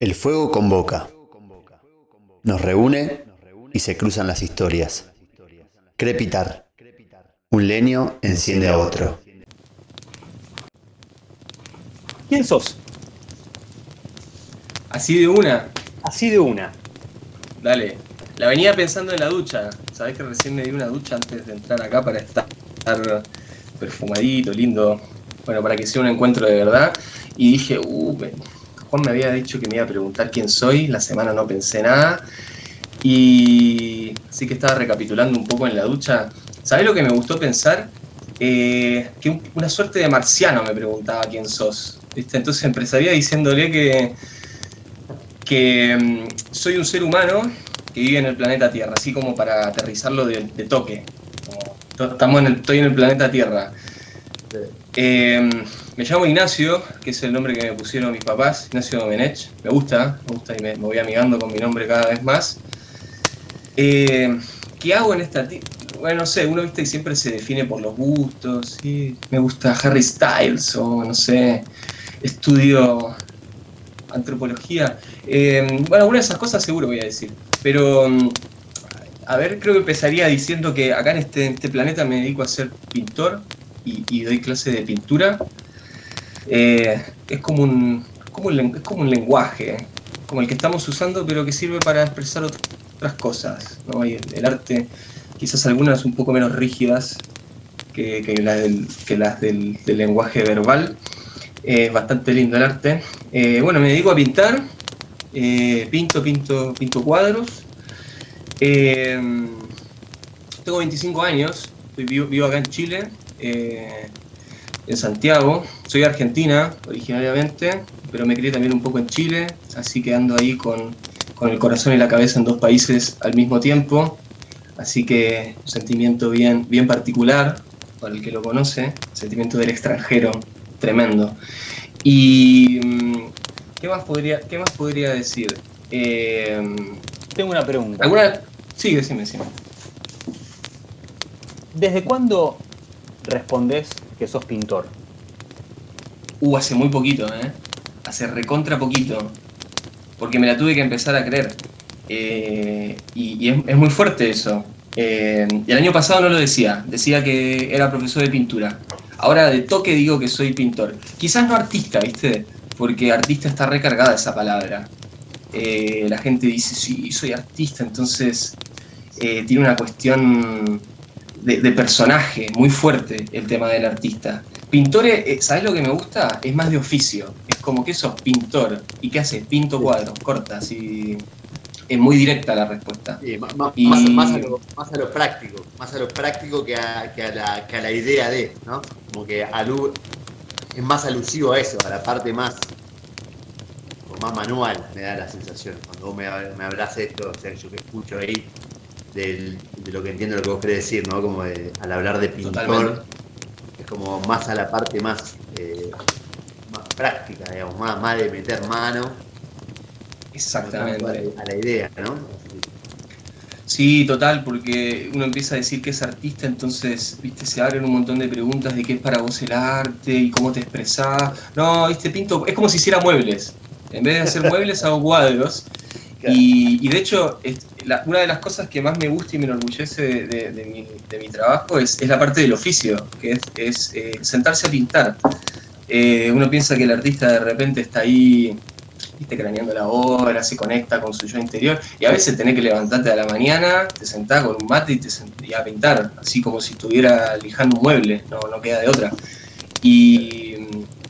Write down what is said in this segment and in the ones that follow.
El fuego convoca. Nos reúne y se cruzan las historias. Crepitar. Un leño enciende a otro. ¿Quién sos? Así de una, Así de una. dale. La venía pensando en la ducha. Sabés que recién me di una ducha antes de entrar acá para estar perfumadito, lindo. Bueno, para que sea un encuentro de verdad. Y dije, uh, me- Juan me había dicho que me iba a preguntar quién soy. La semana no pensé nada. Y así que estaba recapitulando un poco en la ducha. ¿Sabés lo que me gustó pensar? Eh, que un- una suerte de marciano me preguntaba quién sos. Entonces empezaría diciéndole que, que mm, soy un ser humano que vive en el planeta Tierra, así como para aterrizarlo de, toque. Estamos en el, estoy en el planeta Tierra. Eh, me llamo Ignacio, que es el nombre que me pusieron mis papás, Ignacio Domenech. Me gusta, me gusta y me, voy amigando con mi nombre cada vez más. Eh, ¿Qué hago en esta Bueno, no sé, uno viste que siempre se define por los gustos, ¿sí? Me gusta Harry Styles o no sé, estudio antropología. Eh, bueno, alguna de esas cosas seguro voy a decir. Pero, mm, a ver, creo que empezaría diciendo que acá en este, en este planeta me dedico a ser pintor y, doy clase de pintura. Eh, es, como un, como es como un lenguaje, como el que estamos usando, pero que sirve para expresar ot- otras cosas. el, arte, quizás algunas un poco menos rígidas que, las del, que las del- lenguaje verbal. Es bastante lindo el arte. Eh, bueno, me dedico a pintar. eh, pinto, pinto, pinto cuadros. Eh, tengo 25 años. vivo, vivo acá en Chile, eh, en Santiago. Soy argentina originariamente, pero me crié también un poco en Chile. Así que ando ahí con, con el corazón y la cabeza en dos países al mismo tiempo. Así que un sentimiento bien, bien particular para el que lo conoce, sentimiento del extranjero tremendo. Y mm, ¿qué más podría, qué más podría decir? Eh, Tengo una pregunta. ¿Alguna? Sí, decime, decime. ¿Desde cuándo respondés que sos pintor? Uh, hace muy poquito, ¿eh? Hace recontra poquito. Porque me la tuve que empezar a creer. Eh, y es, muy fuerte eso. Eh, y el año pasado no lo decía. Decía que era profesor de pintura. Ahora de toque digo que soy pintor. Quizás no artista, ¿viste? Porque artista está recargada esa palabra. Eh, la gente dice, sí, soy artista, entonces eh, tiene una cuestión de, de personaje muy fuerte el tema del artista. Pintor, eh, ¿sabes lo que me gusta? Es más de oficio. Es como que sos pintor. ¿Y qué haces? Pinto cuadros, cortas y. Es muy directa la respuesta. Sí, Y- más, más a lo, más a lo práctico, más a lo práctico que a, que a la, que a la idea de, ¿no? Como que alu- es más alusivo a eso, a la parte más, más manual, me da la sensación. Cuando vos me, me hablas esto, o sea, yo que escucho ahí del- de lo que entiendo lo que vos querés decir, ¿no? Como de- al hablar de pintor, Totalmente. es como más a la parte más, eh, más práctica, digamos, más, más de meter mano, a la, Exactamente. a la idea, ¿no? Sí, total, porque uno empieza a decir que es artista, entonces, viste, se abren un montón de preguntas de qué es para vos el arte y cómo te expresás. No, viste, pinto, es como si hiciera muebles. En vez de hacer muebles, hago cuadros. Y, y de hecho, es- la- una de las cosas que más me gusta y me enorgullece de, de- de mi, de mi trabajo es, es la parte del oficio, que es, es, eh, sentarse a pintar. Eh, uno piensa que el artista de repente está ahí, viste, craneando la obra, se conecta con su yo interior, y a veces tenés que levantarte a la mañana, te sentás con un mate y te sent- y a pintar, así como si estuviera lijando un mueble, no, no queda de otra. Y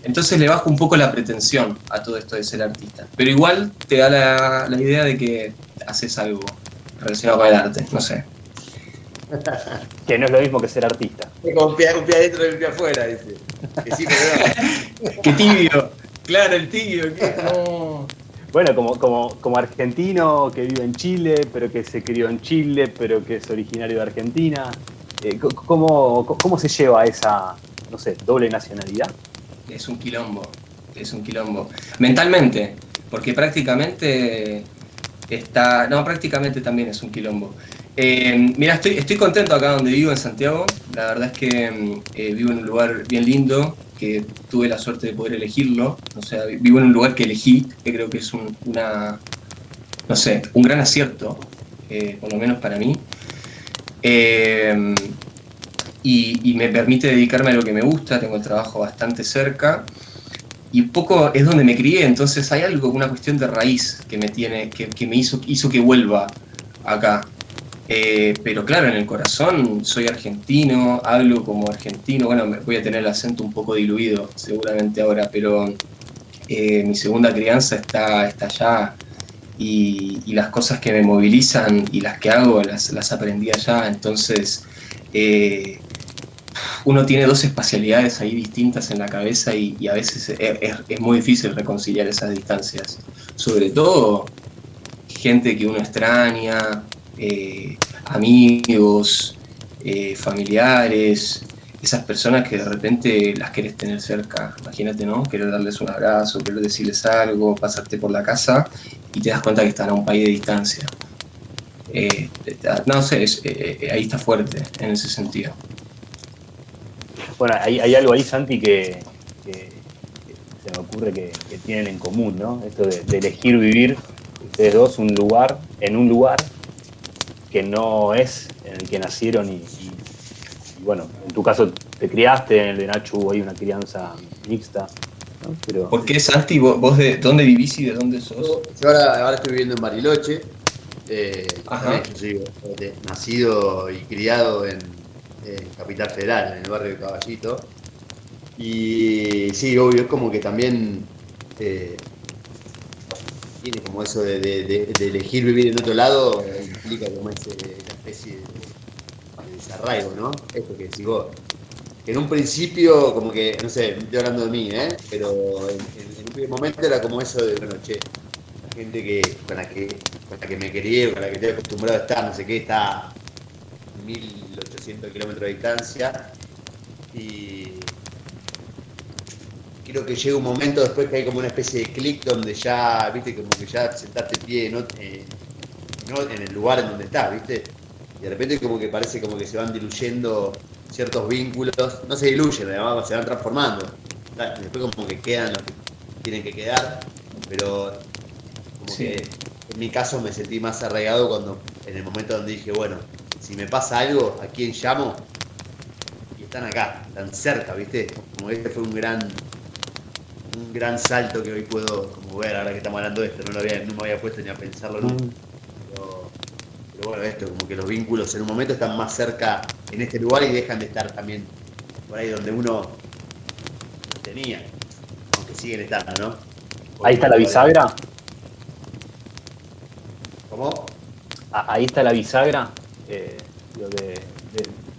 entonces le bajo un poco la pretensión a todo esto de ser artista. Pero igual te da la, la idea de que haces algo relacionado con el arte, no sé. Que no es lo mismo que ser artista. Con un pie, un pie adentro y un pie afuera, dice. Que sí, pero no. ¡Qué tibio! Claro, el tibio, no. Bueno, como, como, como argentino que vive en Chile, pero que se crió en Chile, pero que es originario de Argentina. eh, ¿cómo, ¿Cómo se lleva esa, no sé, doble nacionalidad? Es un quilombo, es un quilombo. Mentalmente, porque prácticamente está. No, prácticamente también es un quilombo. Eh, mira, estoy, estoy contento acá donde vivo, en Santiago. La verdad es que eh, vivo en un lugar bien lindo, que tuve la suerte de poder elegirlo. O sea, vivo en un lugar que elegí, que creo que es un, una, no sé, un gran acierto, eh, por lo menos para mí. Y, me permite dedicarme a lo que me gusta, tengo el trabajo bastante cerca y un poco es donde me crié, entonces hay algo, una cuestión de raíz que me tiene, que, que me hizo, hizo que vuelva acá. Eh, pero claro, en el corazón soy argentino, hablo como argentino, bueno, voy a tener el acento un poco diluido seguramente ahora, pero eh, mi segunda crianza está, está allá y, las cosas que me movilizan y las que hago las, las aprendí allá, entonces eh, uno tiene dos espacialidades ahí distintas en la cabeza y, a veces es, muy difícil reconciliar esas distancias, sobre todo gente que uno extraña, eh, amigos, eh, familiares, esas personas que de repente las querés tener cerca. Imagínate, ¿no? Querer darles un abrazo, querer decirles algo, pasarte por la casa y te das cuenta que están a un país de distancia. Eh, no sé, ahí está fuerte en ese sentido. Bueno, hay, algo ahí, Santi, que, se me ocurre que, tienen en común, ¿no? Esto de, de elegir vivir ustedes dos un lugar, en un lugar que no es en el que nacieron y, bueno, en tu caso te criaste, en el de Nacho hubo ahí una crianza mixta. Pero... ¿Por qué, Santi? ¿Vos, de dónde vivís y de dónde sos? Yo ahora, estoy viviendo en Bariloche. Eh, nacido y criado en, Capital Federal, en el barrio de Caballito. Y sí, obvio, es como que también eh, tiene como eso de, elegir vivir en otro lado, implica como ese, una especie de, desarraigo, ¿no? Esto que decís vos. En un principio, como que, no sé, estoy hablando de mí, ¿eh? Pero en, un primer momento era como eso de, bueno, che, la gente que, con, la que, con la que me quería, con la que estoy acostumbrado a estar, no sé qué, está 1800 kilómetros de distancia. Y creo que llega un momento después que hay como una especie de clic donde ya, viste, como que ya sentarte pie ¿no? Eh, en el lugar en donde estás, viste. Y de repente como que parece como que se van diluyendo ciertos vínculos, no se diluyen, además se van transformando. Después como que quedan los que tienen que quedar, pero como que en mi caso me sentí más arraigado cuando en el momento donde dije, bueno, si me pasa algo, ¿a quién llamo? Y están acá, tan cerca, ¿viste? Como este fue un gran un gran salto que hoy puedo como ver ahora que estamos hablando de esto, no, lo había, no me había puesto ni a pensarlo nunca. Mm. Pero, bueno, esto, como que los vínculos en un momento están más cerca en este lugar y dejan de estar también por ahí donde uno tenía, aunque siguen estando, ¿no? ahí está la bisagra. ¿Cómo? ahí está la bisagra, eh,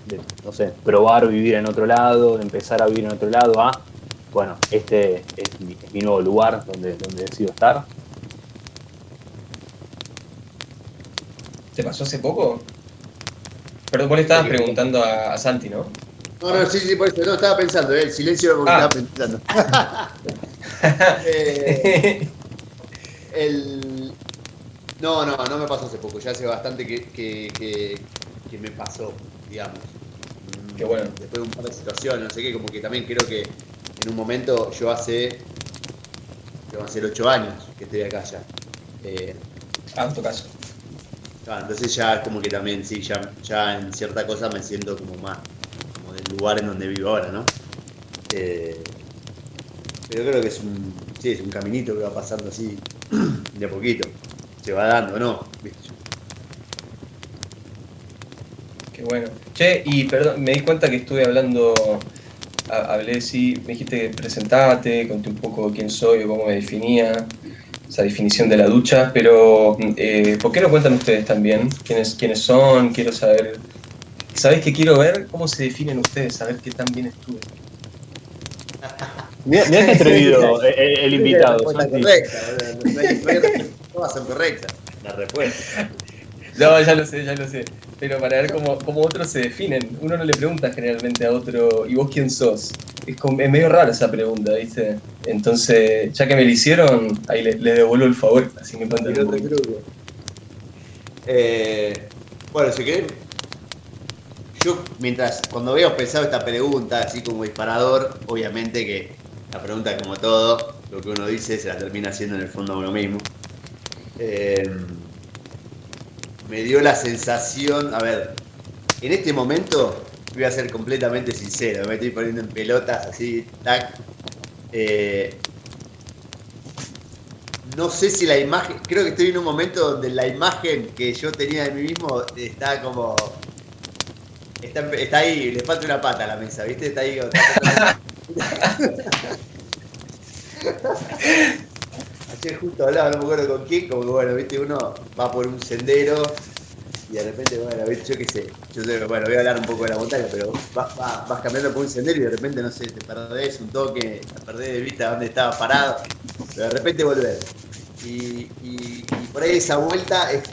de, no sé, probar vivir en otro lado, empezar a vivir en otro lado, a bueno, este es mi, nuevo lugar donde, donde decido estar. ¿Te pasó hace poco? Perdón, vos le estabas preguntando a, Santi, ¿no? No, no, sí, sí, por eso. No, estaba pensando, ¿eh? el silencio porque ah. estaba pensando. Eh, el... No, no, no me pasó hace poco. Ya hace bastante que, que, que me pasó, digamos. Qué bueno. Después de un par de situaciones, no sé qué, como que también creo que en un momento yo hace, yo hace 8 años que estoy acá ya. Eh, ah, tu caso. Ah, entonces ya como que también, sí, ya, ya en cierta cosa me siento como más como del lugar en donde vivo ahora, ¿no? Eh, pero creo que es un, sí, es un caminito que va pasando así de a poquito. Se va dando, ¿no? Qué bueno. Che, y perdón, me di cuenta que estuve hablando hablé, sí, me dijiste presentate, conté un poco quién soy, cómo me definía, esa definición de la ducha, pero eh, ¿por qué no cuentan ustedes también quiénes, quiénes son? Quiero saber, ¿sabés qué quiero ver? ¿Cómo se definen ustedes? Saber qué tan bien estuve. Mira, qué atrevido el, el invitado. Correcta, no va a ser correcta la respuesta. No, ya lo sé, ya lo sé. Pero para ver cómo, cómo, otros se definen. Uno no le pregunta generalmente a otro, ¿y vos quién sos? Es, es medio rara esa pregunta, ¿viste? Entonces, ya que me la hicieron, ahí le, devuelvo el favor, así me cuentan eh, Bueno, si querés, yo, mientras, cuando veo pensado esta pregunta, así como disparador, obviamente que la pregunta, como todo, lo que uno dice se la termina haciendo en el fondo a uno mismo. Eh, me dio la sensación, a ver, en este momento voy a ser completamente sincero, me estoy poniendo en pelotas así, tac. Eh, no sé si la imagen, creo que estoy en un momento donde la imagen que yo tenía de mí mismo está como. Está, está ahí, le falta una pata a la mesa, ¿viste? Está ahí. Ayer justo hablaba, no me acuerdo con quién, como que bueno, viste, uno va por un sendero y de repente, bueno, yo qué sé, yo sé, bueno, voy a hablar un poco de la montaña, pero vas, vas, cambiando por un sendero y de repente, no sé, te perdés un toque, te perdés de vista dónde estaba parado, pero de repente volvés. Y, y, por ahí esa vuelta es,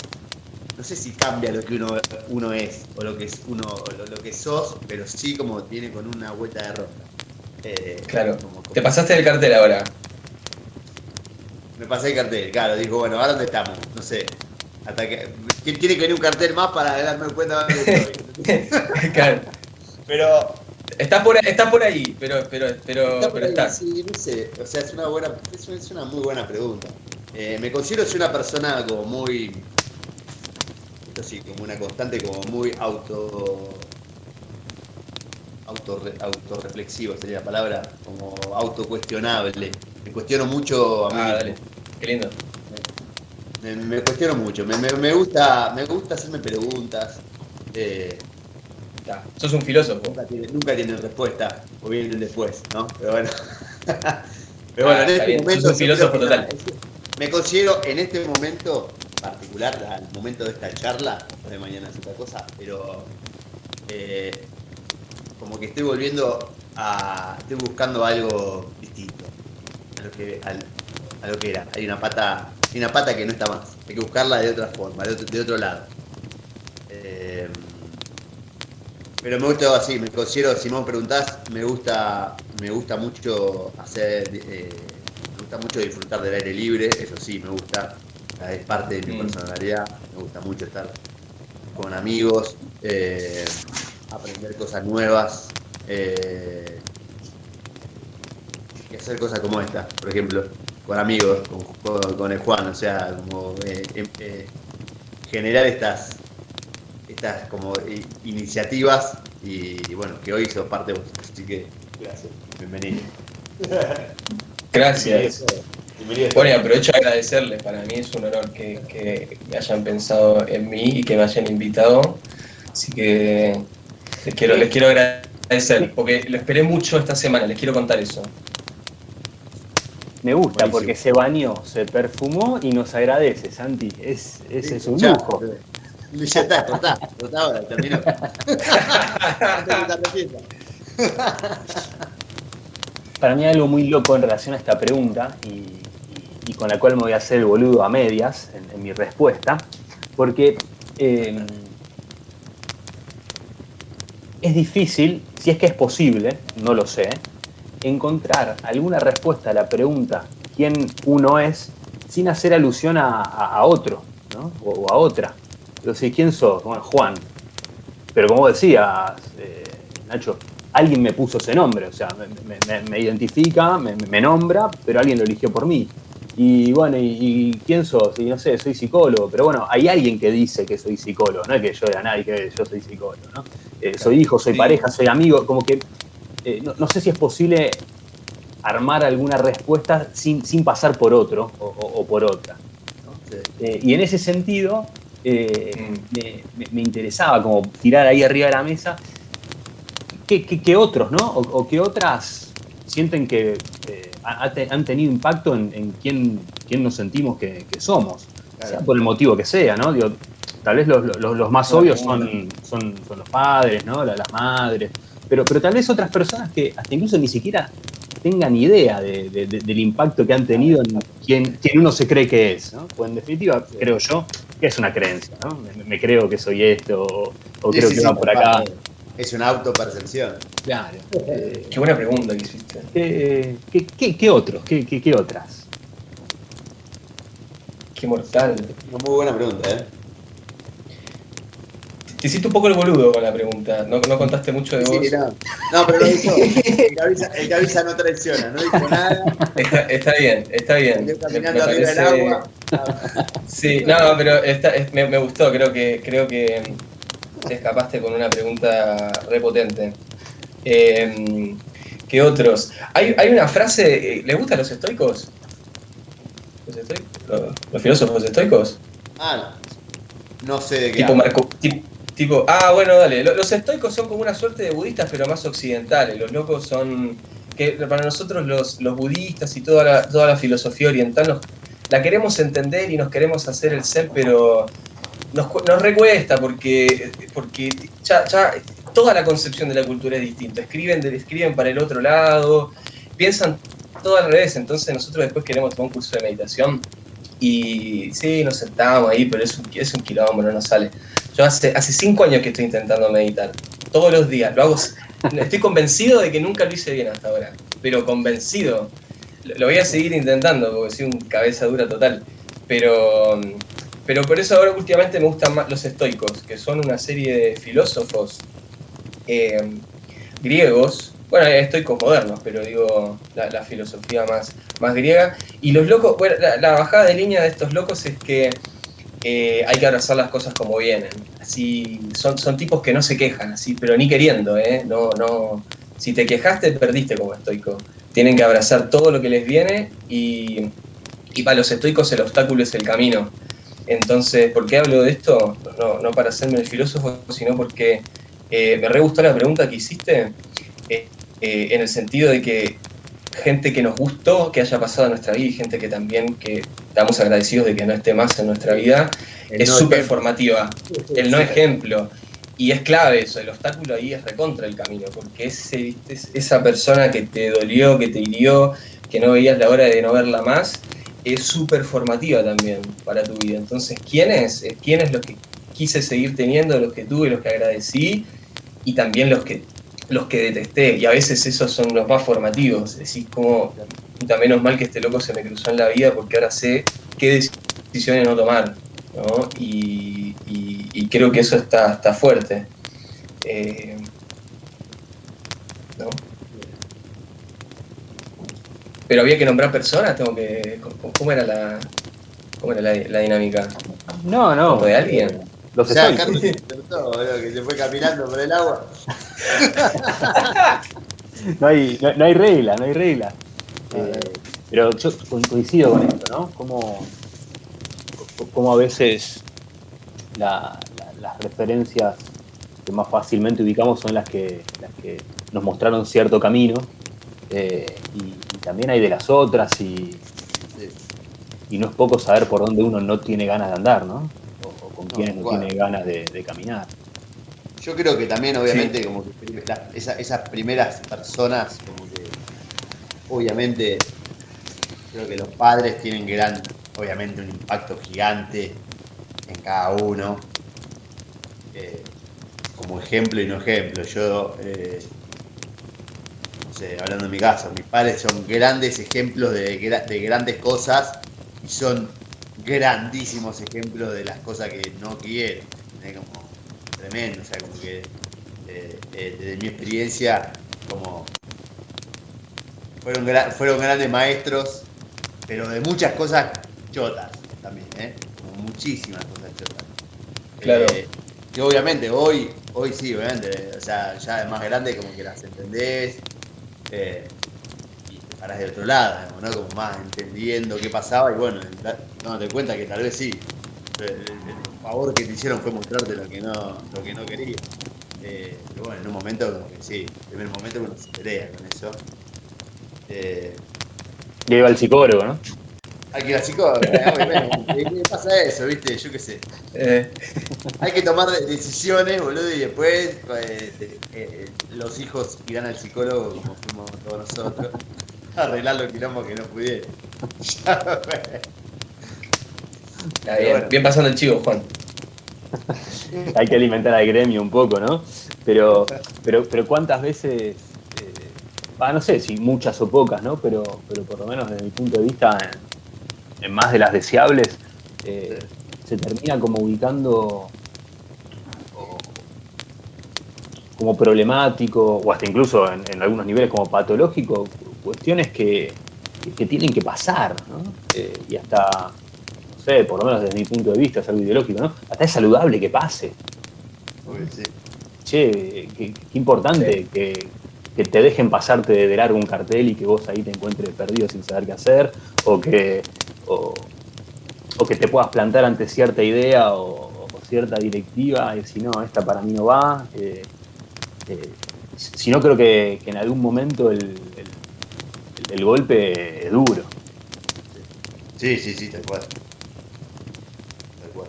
no sé si cambia lo que uno, uno es o lo que es uno, lo, lo que sos, pero sí como tiene con una vuelta de rosca. Eh, claro. Como, Te pasaste el cartel ahora. Me pasé el cartel, claro. Dijo, bueno, ¿ahora dónde estamos? No sé. Hasta que. ¿Quién tiene que venir un cartel más para darme cuenta de estoy? claro. Pero. Estás por, está por ahí, pero, pero, pero, está pero estás. Sí, no sé. O sea, es una buena, es una muy buena pregunta. Eh, me considero ser una persona como muy. Esto sí, como una constante, como muy auto autorreflexivo sería la palabra, como autocuestionable. Me cuestiono mucho a mí. Ah, dale. Qué lindo. Me, cuestiono mucho. Me, gusta, me gusta hacerme preguntas. Eh, Sos un filósofo. Nunca tienen, respuesta, o vienen después, ¿no? Pero bueno. Pero bueno, ah, en este momento. Sos un filósofo total. Me considero en este momento particular, al momento de esta charla, de mañana es otra cosa, pero eh, como que estoy volviendo a. estoy buscando algo distinto lo que, a lo que era. Hay una pata. Hay una pata que no está más. Hay que buscarla de otra forma, de otro, lado. Eh, pero me gusta así, me considero, si me preguntás, me gusta, me gusta mucho hacer, eh, me gusta mucho disfrutar del aire libre, eso sí, me gusta, es parte de mi mm. personalidad, me gusta mucho estar con amigos, eh, aprender cosas nuevas eh, hacer cosas como esta, por ejemplo, con amigos, con, el Juan, o sea, como eh, em, eh, generar estas estas como iniciativas y, bueno, que hoy sos parte de vos, así que gracias, bienvenido. Gracias. Bueno, y aprovecho a agradecerles, para mí es un honor que, que me hayan pensado en mí y que me hayan invitado, así que les quiero, les quiero agradecer, porque lo esperé mucho esta semana, les quiero contar eso. Me gusta porque se bañó, se perfumó y nos agradece, Santi. Es, ese es un lujo. Ya está, cortá, cortá ahora, terminó. Para mí hay algo muy loco en relación a esta pregunta y, con la cual me voy a hacer el boludo a medias en, mi respuesta, porque eh, es difícil, si es que es posible, no lo sé, encontrar alguna respuesta a la pregunta quién uno es sin hacer alusión a, otro ¿no? o, a otra. Entonces, ¿quién sos? Bueno, Juan. Pero como decías, eh, Nacho, alguien me puso ese nombre, o sea, me, identifica, me, nombra, pero alguien lo eligió por mí. Y bueno, ¿y, quién sos? Y no sé, soy psicólogo, pero bueno, hay alguien que dice que soy psicólogo, no es que yo era nadie que yo soy psicólogo, ¿no? Eh, soy hijo, soy pareja, soy amigo, como que eh, no, sé si es posible armar alguna respuesta sin, pasar por otro o, por otra. Eh, y en ese sentido, mm. me, interesaba como tirar ahí arriba de la mesa qué, otros, ¿no? O, qué otras sienten que han tenido impacto en, quién, nos sentimos que, somos, sea por el motivo que sea, ¿no? tal vez los, más obvios son, son, los padres, ¿no? Las, madres, pero, pero tal vez otras personas que hasta incluso ni siquiera tengan idea del impacto que han tenido en quien, uno se cree que es, ¿no? Pues en definitiva, creo yo, que es una creencia, ¿no? Me, creo que soy esto, o, creo que va por acá. Es una autopercepción. Claro. Eh, qué buena pregunta que hiciste. ¿Qué, qué, otros? ¿Qué, ¿Qué, otras? Qué mortal. Una muy buena pregunta, ¿eh? Te hiciste un poco el boludo con la pregunta. No, no contaste mucho de Sí, vos. no. No, pero lo dijo. El que avisa, el no traiciona, no dijo nada. Está, está bien, está bien. Me- caminando me arriba del parece- agua. Sí, no, pero está- es- me, me gustó, creo que, creo que te escapaste con una pregunta repotente. Eh, ¿Qué otros? Hay, hay una frase, eh, ¿les gustan los estoicos? ¿Los, estoicos? ¿Los, los filósofos estoicos? Ah, no sé de qué. Tipo. Marco, tipo, ah, bueno, dale. Lo- Los estoicos son como una suerte de budistas, pero más occidentales. Los locos son. que para nosotros los, los budistas y toda la, toda la filosofía oriental nos- la queremos entender y nos queremos hacer el zen, pero nos, nos recuesta porque, porque ya, toda la concepción de la cultura es distinta. Escriben, escriben para el otro lado, piensan todo al revés. Entonces nosotros después queremos tomar un curso de meditación y sí, nos sentamos ahí, pero es un, es un quilombo, no sale. Yo hace, hace cinco años que estoy intentando meditar, todos los días, lo hago, estoy convencido de que nunca lo hice bien hasta ahora, pero convencido. Lo, voy a seguir intentando porque soy un cabeza dura total, pero, pero por eso ahora últimamente me gustan más los estoicos, que son una serie de filósofos eh, griegos, bueno, estoicos modernos, pero digo la, filosofía más, más griega. Y los locos, bueno, la bajada de línea de estos locos es que hay que abrazar las cosas como vienen. Así, son, son tipos que no se quejan, así, pero ni queriendo, ¿eh? No, no. Si te quejaste, perdiste como estoico. Tienen que abrazar todo lo que les viene y, y para los estoicos el obstáculo es el camino. Entonces, ¿por qué hablo de esto? No, no para hacerme el filósofo, sino porque eh, me re gustó la pregunta que hiciste, eh, eh, en el sentido de que gente que nos gustó que haya pasado en nuestra vida y gente que también que estamos agradecidos de que no esté más en nuestra vida, El es no súper formativa. El no ejemplo. Y es clave eso, el obstáculo ahí es recontra el camino, porque ese. Es- esa persona que te dolió, que te hirió, que no veías la hora de no verla más, es súper formativa también para tu vida. Entonces, ¿quién es? ¿Quién es los que quise seguir teniendo, los que tuve, los que agradecí y también los que, los que detesté? Y a veces esos son los más formativos. Decís como, puta, menos mal que este loco se me cruzó en la vida porque ahora sé qué decisiones no tomar. ¿no? Y, y- y creo que eso está, está fuerte. Eh, ¿no? Pero había que nombrar personas, tengo que. ¿Cómo, era la. ¿Cómo era la, la dinámica? No, no. ¿Foto de alguien? Los O sea. Carlos se despertó, boludo, que se fue caminando por el agua. No hay, no, no hay regla, no hay regla. Eh, pero yo co- coincido con esto, ¿no? Como, como a veces la- la- las referencias que más fácilmente ubicamos son las que, las que nos mostraron cierto camino. eh, y, y también hay de las otras y, y no es poco saber por dónde uno no tiene ganas de andar, ¿no? O, o con quienes no tiene ganas de, de caminar. Yo creo que también, obviamente, como que prim- la- esa- esas primeras personas, como que, obviamente, creo que los padres tienen gran, obviamente, un impacto gigante en cada uno. Eh, como ejemplo y no ejemplo. Yo, eh, no sé, hablando en mi caso, mis padres son grandes ejemplos de, gra- de grandes cosas y son grandísimos ejemplos de las cosas que no quieren. ¿entendés? Como tremendo, o sea, como que eh, eh, desde mi experiencia, como fueron, fueron grandes maestros, pero de muchas cosas chotas también, ¿eh? Muchísimas cosas chotas. Claro. Eh, que obviamente hoy, hoy sí, obviamente, o sea, ya de más grande como que las entendés eh, y te parás de otro lado, ¿no? Como más entendiendo qué pasaba y bueno, da- dándote cuenta que tal vez sí, el, el- el favor que te hicieron fue mostrarte lo que no, lo que no querías. Eh, pero bueno, en un momento como que sí, en el primer momento uno se pelea con eso. Eh, va el psicólogo, ¿no? hay que ir al psicólogo, ¿qué pasa eso, viste? Yo qué sé. Eh, Hay que tomar de- decisiones, boludo, y después eh, eh, los hijos irán al psicólogo como fuimos todos nosotros a arreglar los quilombos que no pudieron. Está bien, bien pasando el chivo, Juan. hay que alimentar al gremio un poco, ¿no? Pero, pero, pero cuántas veces, ah, no sé si muchas o pocas, ¿no? Pero, pero por lo menos desde mi punto de vista, en, en más de las deseables, eh, se termina como ubicando o, como problemático, o hasta incluso en, algunos niveles como patológico, cuestiones que, tienen que pasar, ¿no? Eh, y hasta, no sé, por lo menos desde mi punto de vista, es algo ideológico, ¿no? Hasta es saludable que pase. Che, qué, importante que, te dejen pasarte de largo un cartel y que vos ahí te encuentres perdido sin saber qué hacer, o que, o, que te puedas plantar ante cierta idea o, cierta directiva y decir, no, esta para mí no va. Eh, eh, si no, creo que, en algún momento el, golpe es duro. Sí, sí, sí, tal cual.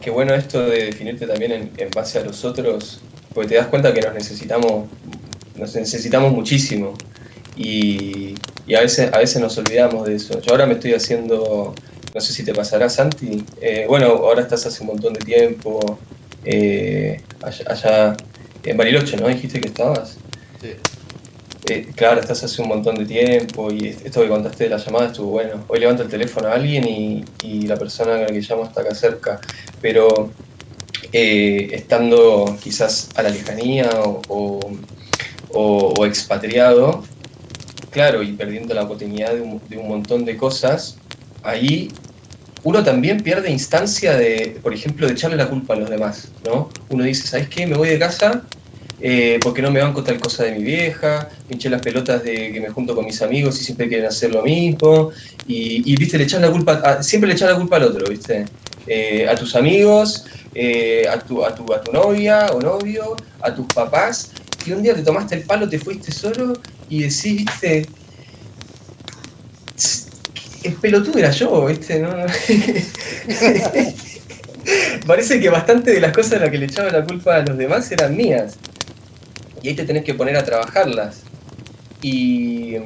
Qué bueno esto de definirte también en, en, base a los otros, porque te das cuenta que nos necesitamos, nos necesitamos muchísimo. Y, a, veces, a veces nos olvidamos de eso. Yo ahora me estoy haciendo, no sé si te pasará, Santi. Eh, bueno, ahora estás hace un montón de tiempo eh, allá en Bariloche, ¿no? Dijiste que estabas. Sí. Eh, claro, estás hace un montón de tiempo y esto que contaste de la llamada estuvo bueno. Hoy levanto el teléfono a alguien y, la persona a la que llamo está acá cerca, pero eh, estando quizás a la lejanía o, expatriado, claro, y perdiendo la oportunidad de un, de un montón de cosas, ahí uno también pierde instancia de, por ejemplo, de echarle la culpa a los demás, ¿no? Uno dice, ¿sabes qué? Me voy de casa eh, porque no me banco tal cosa de mi vieja, pinché las pelotas de que me junto con mis amigos y siempre quieren hacer lo mismo, y, viste, le echas la culpa, siempre le echas la culpa al otro, viste, eh, a tus amigos, eh, a, tu, a, tu, a tu novia o novio, a tus papás, y un día te tomaste el palo, te fuiste solo y decís, el pelotudo era yo, ¿viste? ¿No? Parece que bastante de las cosas a las que le echaba la culpa a los demás eran mías. Y ahí te tenés que poner a trabajarlas. Y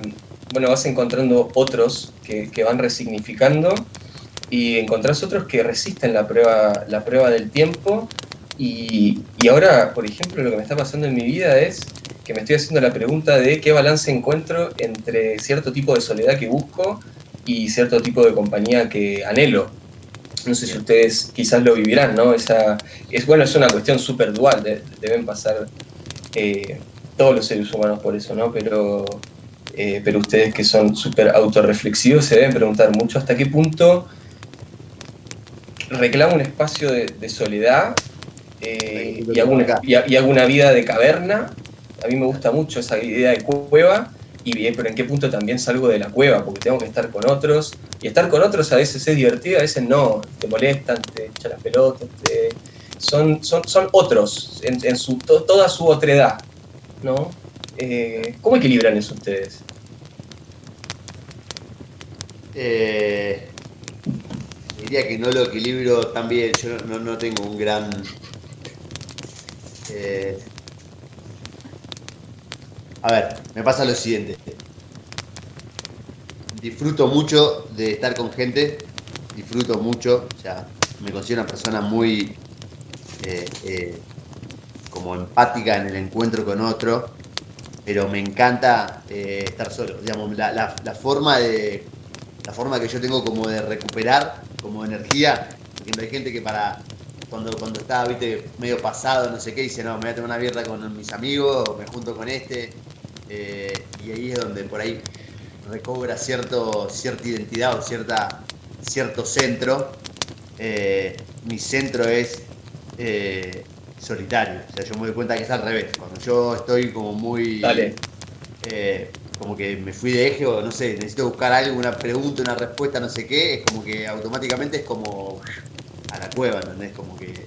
bueno, vas encontrando otros que, van resignificando y encontrás otros que resisten la prueba, la prueba del tiempo. Y, y ahora, por ejemplo, lo que me está pasando en mi vida es que me estoy haciendo la pregunta de qué balance encuentro entre cierto tipo de soledad que busco y cierto tipo de compañía que anhelo. No sé si ustedes quizás lo vivirán, ¿no? Esa, es, bueno, es una cuestión súper dual, deben pasar eh, todos los seres humanos por eso, ¿no? Pero, eh, pero ustedes que son súper autorreflexivos se deben preguntar mucho hasta qué punto reclamo un espacio de, soledad eh, y, hago una, y hago una vida de caverna. A mí me gusta mucho esa idea de cueva y bien, pero en qué punto también salgo de la cueva, porque tengo que estar con otros, y estar con otros a veces es divertido, a veces no, te molestan, te echan las pelotas, son, son, son otros, en, su, toda su otredad, ¿no? Eh, ¿Cómo equilibran eso ustedes? Eh, diría que no lo equilibro tan bien, yo no, no tengo un gran... Eh, a ver, me pasa lo siguiente. Disfruto mucho de estar con gente, disfruto mucho, o sea, me considero una persona muy eh, eh, como empática en el encuentro con otro, pero me encanta estar solo. Digamos, la, forma de la forma que yo tengo como de recuperar como energía, porque hay gente que para cuando, cuando está medio pasado, no sé qué, dice, no, me voy a tomar una birra con mis amigos, o me junto con este, eh, y ahí es donde por ahí recobra cierto, cierta identidad o cierta, cierto centro. Eh, mi centro es eh, solitario, o sea, yo me doy cuenta que es al revés. Cuando yo estoy como muy... como que me fui de eje o no sé, necesito buscar algo, una pregunta, una respuesta, no sé qué, es como que automáticamente es como a la cueva, ¿entendés? Como que,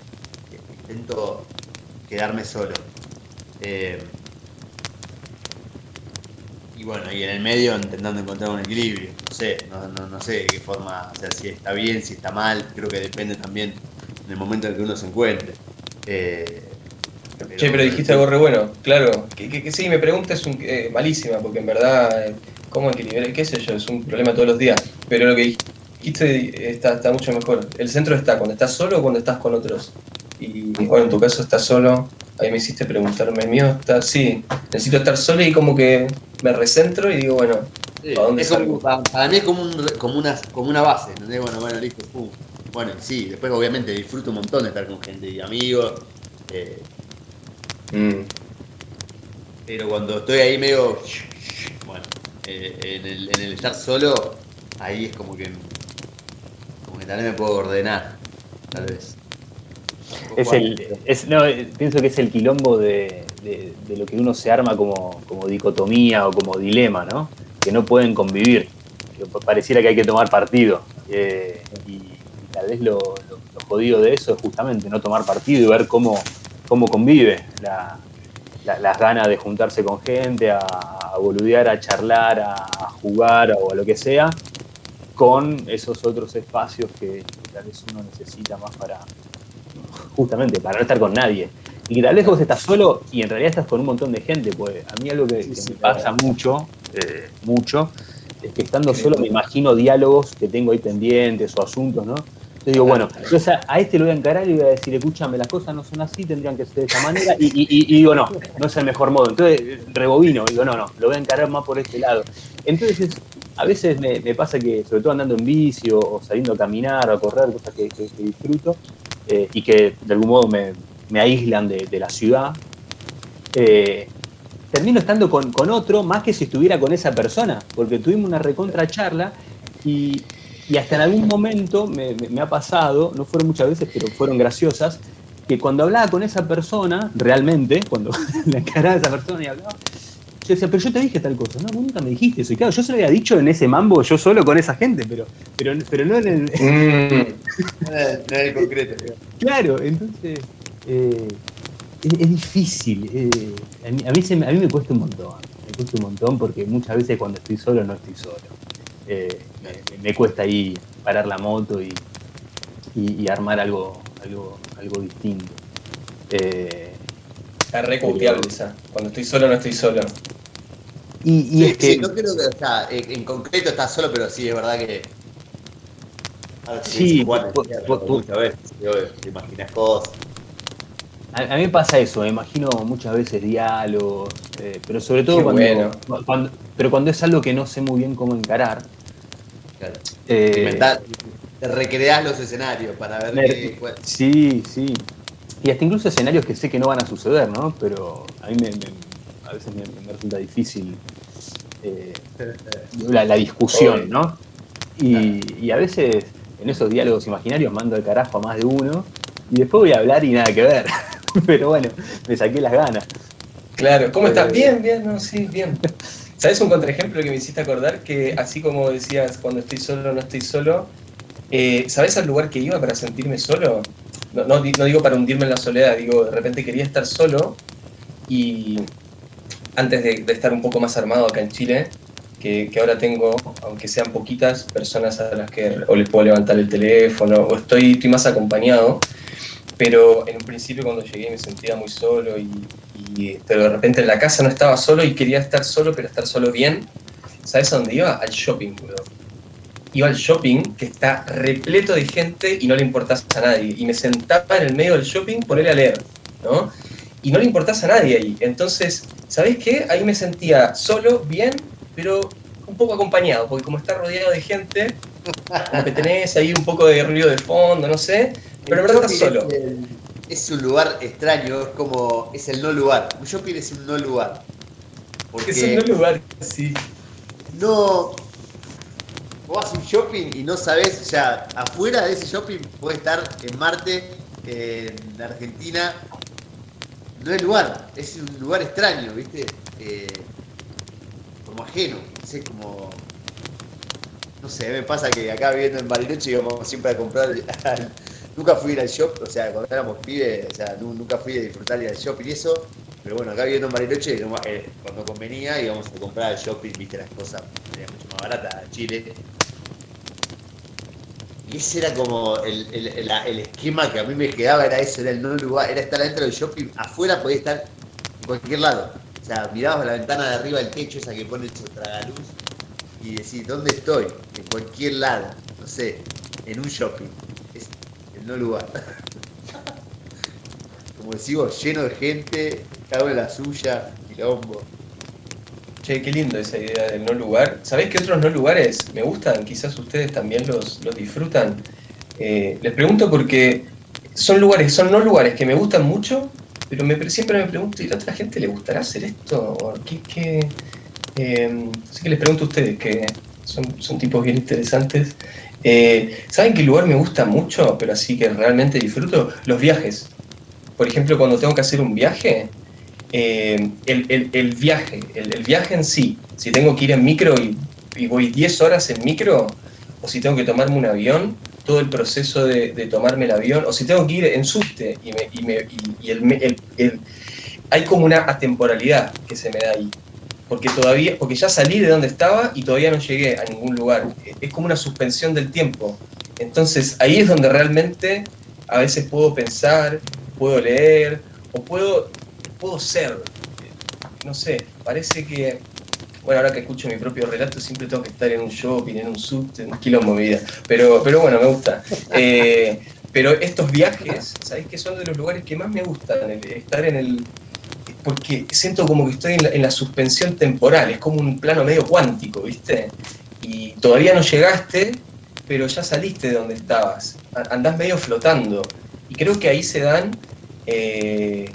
intento quedarme solo y bueno, y en el medio intentando encontrar un equilibrio. No sé, no, sé de qué forma, o sea, si está bien, si está mal, creo que depende también del momento en que uno se encuentre. Eh, che, pero dijiste algo re bueno, claro. Que, sí, me pregunta es eh, malísima, porque en verdad, eh, ¿cómo equilibrar? ¿Qué sé yo? Es un problema todos los días. Pero lo que dijiste está, está mucho mejor. El centro está cuando estás solo o cuando estás con otros. Y bueno, en tu caso estás solo, ahí me hiciste preguntarme, el mío está, sí, necesito estar solo y como que me recentro y digo, bueno, ¿a dónde salgo? para mí es como, como, una, como una base, ¿entendés? Bueno, bueno, listo, pum. Bueno, sí, después obviamente disfruto un montón de estar con gente y amigos. Eh, mm. pero cuando estoy ahí medio, bueno, eh, en, el, en el estar solo, ahí es como como que tal vez me puedo ordenar, tal vez. Es el, es, no, eh, pienso que es el quilombo de, de- lo que uno se arma como, como dicotomía o como dilema, ¿no? Que no pueden convivir. Que pa- pareciera que hay que tomar partido. Eh, y, tal vez lo, lo- jodido de eso es justamente no tomar partido y ver cómo, cómo convive la- la- las ganas de juntarse con gente, a, a boludear, a charlar, a, a jugar o a lo que sea, con esos otros espacios que tal vez uno necesita más para, justamente para no estar con nadie. Y que tal vez vos estás solo y en realidad estás con un montón de gente, pues a mí algo que, que me pasa mucho, eh, mucho, es que estando solo me imagino diálogos que tengo ahí pendientes o asuntos, ¿no? Entonces digo, bueno, entonces a, a este lo voy a encarar y voy a decir, escúchame, las cosas no son así, tendrían que ser de esta manera, y, y- y- y digo, no, no es el mejor modo. Entonces rebobino, digo, no, no, lo voy a encarar más por este lado. Entonces, es- a veces me, me pasa que, sobre todo andando en bici o, o saliendo a caminar o a correr, cosas que, que- que disfruto, eh, y que de algún modo me, me aíslan de, de la ciudad, eh, termino estando con, con otro más que si estuviera con esa persona, porque tuvimos una recontra charla y, y hasta en algún momento me, me- me ha pasado, no fueron muchas veces, pero fueron graciosas, que cuando hablaba con esa persona, realmente, cuando la encaraba a esa persona y hablaba, yo decía, pero yo te dije tal cosa, no, nunca me dijiste eso. Y claro, yo se lo había dicho en ese mambo, yo solo con esa gente, pero, pero, pero no en el, Mm, No el concreto. Claro, entonces eh, es, es difícil. eh, a, mí, a, mí se me, a mí me cuesta un montón. Me cuesta un montón porque muchas veces cuando estoy solo no estoy solo. Eh, me, me cuesta ahí parar la moto y, y- y armar algo, algo, algo distinto. Eh, está re confiable esa. Cuando estoy solo, no estoy solo. y, y Sí, es que sí, no creo que, o sea, en en concreto está solo, pero sí, es verdad que. Sí, muchas veces, te imaginas cosas. A, a mí me pasa eso, me imagino muchas veces diálogos, eh, pero sobre todo cuando, bueno. cuando- pero cuando es algo que no sé muy bien cómo encarar. Claro. eh, te recreás los escenarios para ver Me- qué. Sí, sí. Y hasta incluso escenarios que sé que no van a suceder, ¿no? Pero a mí me, me- a veces me, me resulta difícil eh, la, la discusión, ¿no? Y, y a veces en esos diálogos imaginarios mando al carajo a más de uno y después voy a hablar y nada que ver. Pero bueno, me saqué las ganas. Claro, ¿cómo estás? Eh, Bien, bien, no, sí, bien. ¿Sabes un contraejemplo que me hiciste acordar? Que así como decías, cuando estoy solo, no estoy solo, eh, ¿sabes al lugar que iba para sentirme solo? No, no, di- no digo para hundirme en la soledad, digo, de repente quería estar solo y antes de, estar un poco más armado acá en Chile, que, ahora tengo, aunque sean poquitas, personas a las que o les puedo levantar el teléfono o estoy, estoy más acompañado, pero en un principio cuando llegué me sentía muy solo y, y- pero de repente en la casa no estaba solo y quería estar solo, pero estar solo bien. ¿Sabes a dónde iba? Al shopping, boludo. Iba al shopping que está repleto de gente y no le importás a nadie. Y me sentaba en el medio del shopping, ponerle a leer, ¿no? Y no le importás a nadie ahí. Entonces, ¿sabés qué? Ahí me sentía solo, bien, pero un poco acompañado, porque como está rodeado de gente, como que tenés ahí un poco de ruido de fondo, no sé, pero en verdad estás solo. Es, un lugar extraño, es como. Es el no lugar. Un shopping es un no lugar. Porque Es un lugar, sí. no. Vos a un shopping y no sabés, o sea, afuera de ese shopping puede estar en Marte, en Argentina. No es lugar, es un lugar extraño, ¿viste? Eh, como ajeno, no sé, como. No sé, me pasa que acá viviendo en Bariloche íbamos siempre a comprar. nunca fui a ir al shop, o sea, cuando éramos pibes, o sea, nu- nunca fui a disfrutar ir al shopping y eso. Pero bueno, acá viviendo en Bariloche, eh, cuando convenía íbamos a comprar al shopping, viste las cosas, mucho más baratas, Chile. Ese era como el, el- el- esquema que a mí me quedaba, era eso, era el no lugar, era estar adentro del shopping, afuera podía estar en cualquier lado. O sea, mirabas a la ventana de arriba del techo, esa que pone su tragaluz, y decís, ¿dónde estoy? En cualquier lado, no sé, en un shopping. Es el no lugar. Como decimos, lleno de gente, cada uno la suya, quilombo. Che, qué lindo esa idea del no lugar. ¿Sabés qué otros no lugares me gustan? Quizás ustedes también los, los disfrutan. Eh, les pregunto porque son lugares, son no lugares que me gustan mucho, pero me, siempre me pregunto, ¿y a otra gente le gustará hacer esto? ¿O ¿Qué, qué, eh, así que les pregunto a ustedes, que son, son tipos bien interesantes. Eh, ¿Saben qué lugar me gusta mucho, pero así que realmente disfruto? Los viajes. Por ejemplo, cuando tengo que hacer un viaje, eh, el, el, viaje, el, viaje en sí, si tengo que ir en micro y, voy 10 horas en micro, o si tengo que tomarme un avión, todo el proceso de, tomarme el avión, o si tengo que ir en subte y, hay como una atemporalidad que se me da ahí porque todavía, porque ya salí de donde estaba y todavía no llegué a ningún lugar. Es como una suspensión del tiempo. Entonces ahí es donde realmente a veces puedo pensar, puedo leer o puedo, puedo ser. No sé, parece que, bueno, ahora que escucho mi propio relato siempre tengo que estar en un shopping, en un subte, en un quilombo mi vida. Pero, pero bueno, me gusta. Eh, pero estos viajes, ¿sabéis que son de los lugares que más me gustan? estar en el, porque siento como que estoy en la, suspensión temporal, es como un plano medio cuántico, ¿viste? Y todavía no llegaste, pero ya saliste de donde estabas, andás medio flotando. Y creo que ahí se dan, eh,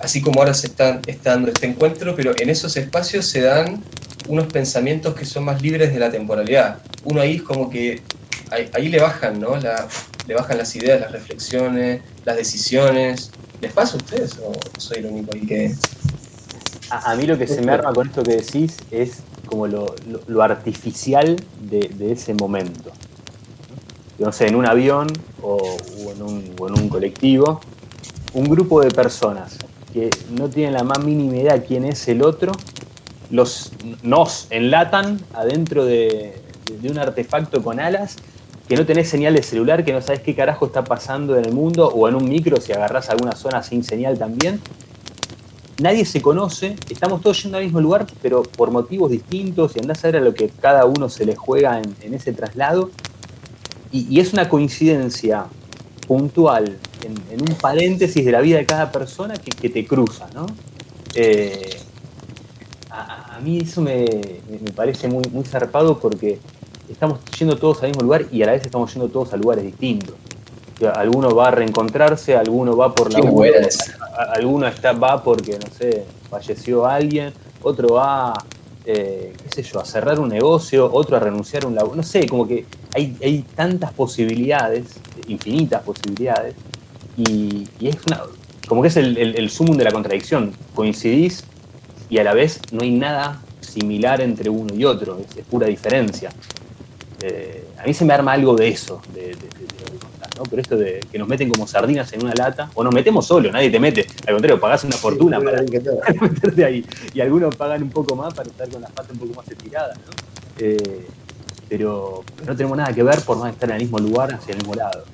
así como ahora se está, dando este encuentro, pero en esos espacios se dan unos pensamientos que son más libres de la temporalidad. Uno ahí es como que, ahí, le bajan, ¿no? le bajan las ideas, las reflexiones, las decisiones, ¿Les pasa a ustedes o soy el único ahí que.? A, mí lo que se me arma con esto que decís es como lo, artificial de, ese momento. No sé, en un avión o, en un, colectivo, un grupo de personas que no tienen la más mínima idea quién es el otro, los, nos enlatan adentro de, de un artefacto con alas que no tenés señal de celular, que no sabes qué carajo está pasando en el mundo, o en un micro si agarrás alguna zona sin señal también. Nadie se conoce, estamos todos yendo al mismo lugar, pero por motivos distintos, y andás a ver a lo que cada uno se le juega en, ese traslado. Y, es una coincidencia puntual, en, un paréntesis de la vida de cada persona que, te cruza, ¿no? Eh, a, mí eso me, parece muy, muy zarpado porque estamos yendo todos al mismo lugar y a la vez estamos yendo todos a lugares distintos. alguno va a reencontrarse, alguno va por la alguno está, va porque, no sé, falleció alguien, otro va, eh, qué sé yo, a cerrar un negocio, otro a renunciar a un laburo, no sé, como que hay, hay tantas posibilidades, infinitas posibilidades, y, es una, como que es el, el, el sumum de la contradicción, coincidís y a la vez no hay nada similar entre uno y otro, es pura diferencia. Eh, a mí se me arma algo de eso, de, ¿no? Pero esto de que nos meten como sardinas en una lata, o nos metemos solo, nadie te mete, al contrario, pagás una fortuna para, meterte ahí. Y algunos pagan un poco más para estar con las patas un poco más estiradas, ¿no? Eh, pero, no tenemos nada que ver por no estar en el mismo lugar, hacia el mismo lado.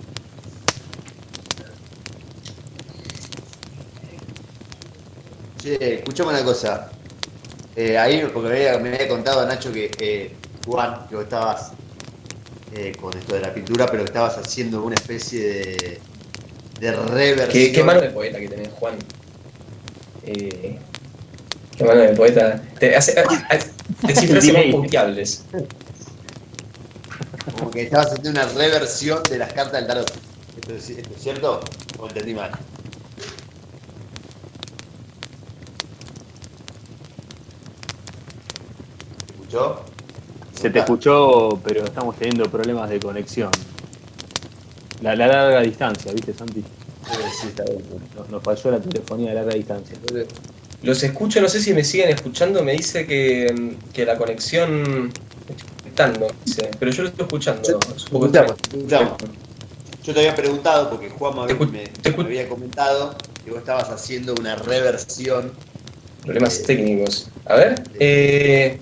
Che, escuchame una cosa. Eh, ahí, porque me había, me había, contado Nacho que Juan, que vos estabas eh, con esto de la pintura, pero estabas haciendo una especie de, de reversión. ¿Qué, qué mano de poeta que tenés, Juan? Eh, qué mano de poeta. Te, hace, muy confiables. Como que estabas haciendo una reversión de las cartas del tarot. ¿Esto es, esto es cierto? ¿O entendí mal? ¿Escuchó? Se te escuchó, pero estamos teniendo problemas de conexión. La, larga distancia, ¿viste, Santi? Sí, está bien. Nos, falló la telefonía de larga distancia. Los escucho, no sé si me siguen escuchando, me dice que, que la conexión está dice, pero yo lo estoy escuchando. Yo, yo te había preguntado, porque Juan me, me, había comentado que vos estabas haciendo una reversión. Problemas técnicos. A ver. Eh...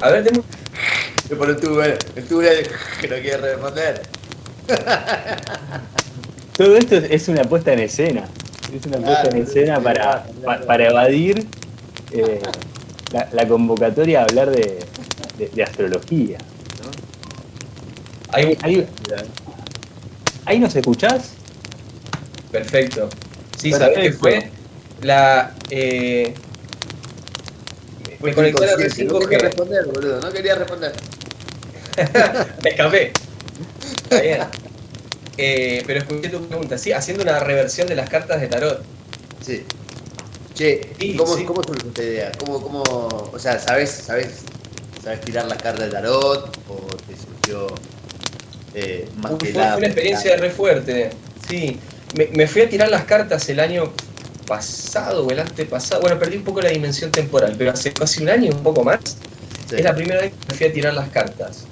A ver, tengo. Yo por el tubo, el tubo que no quiere responder. Todo esto es una puesta en escena. Es una puesta en escena para, para evadir eh, la, convocatoria a hablar de, de, astrología. Ahí, ahí, ahí, nos escuchás? Perfecto. Sí, ¿sabés qué fue? La, eh, me conecté a la 5G. No quería responder, boludo, no quería responder. me escapé. Está bien. Eh, pero escuché tu pregunta, sí, haciendo una reversión de las cartas de tarot. Sí. Che, Sí, ¿cómo, sí. ¿cómo surge esta idea? ¿Cómo, cómo, o sea, ¿sabes, sabes, sabes tirar las cartas de tarot? ¿O te surgió eh, más Fue, que fue nada? una experiencia re fuerte, sí. Me, me fui a tirar las cartas el año pasado o el antepasado. Bueno, perdí un poco la dimensión temporal, pero hace casi un año, un poco más, Sí. es la primera vez que me fui a tirar las cartas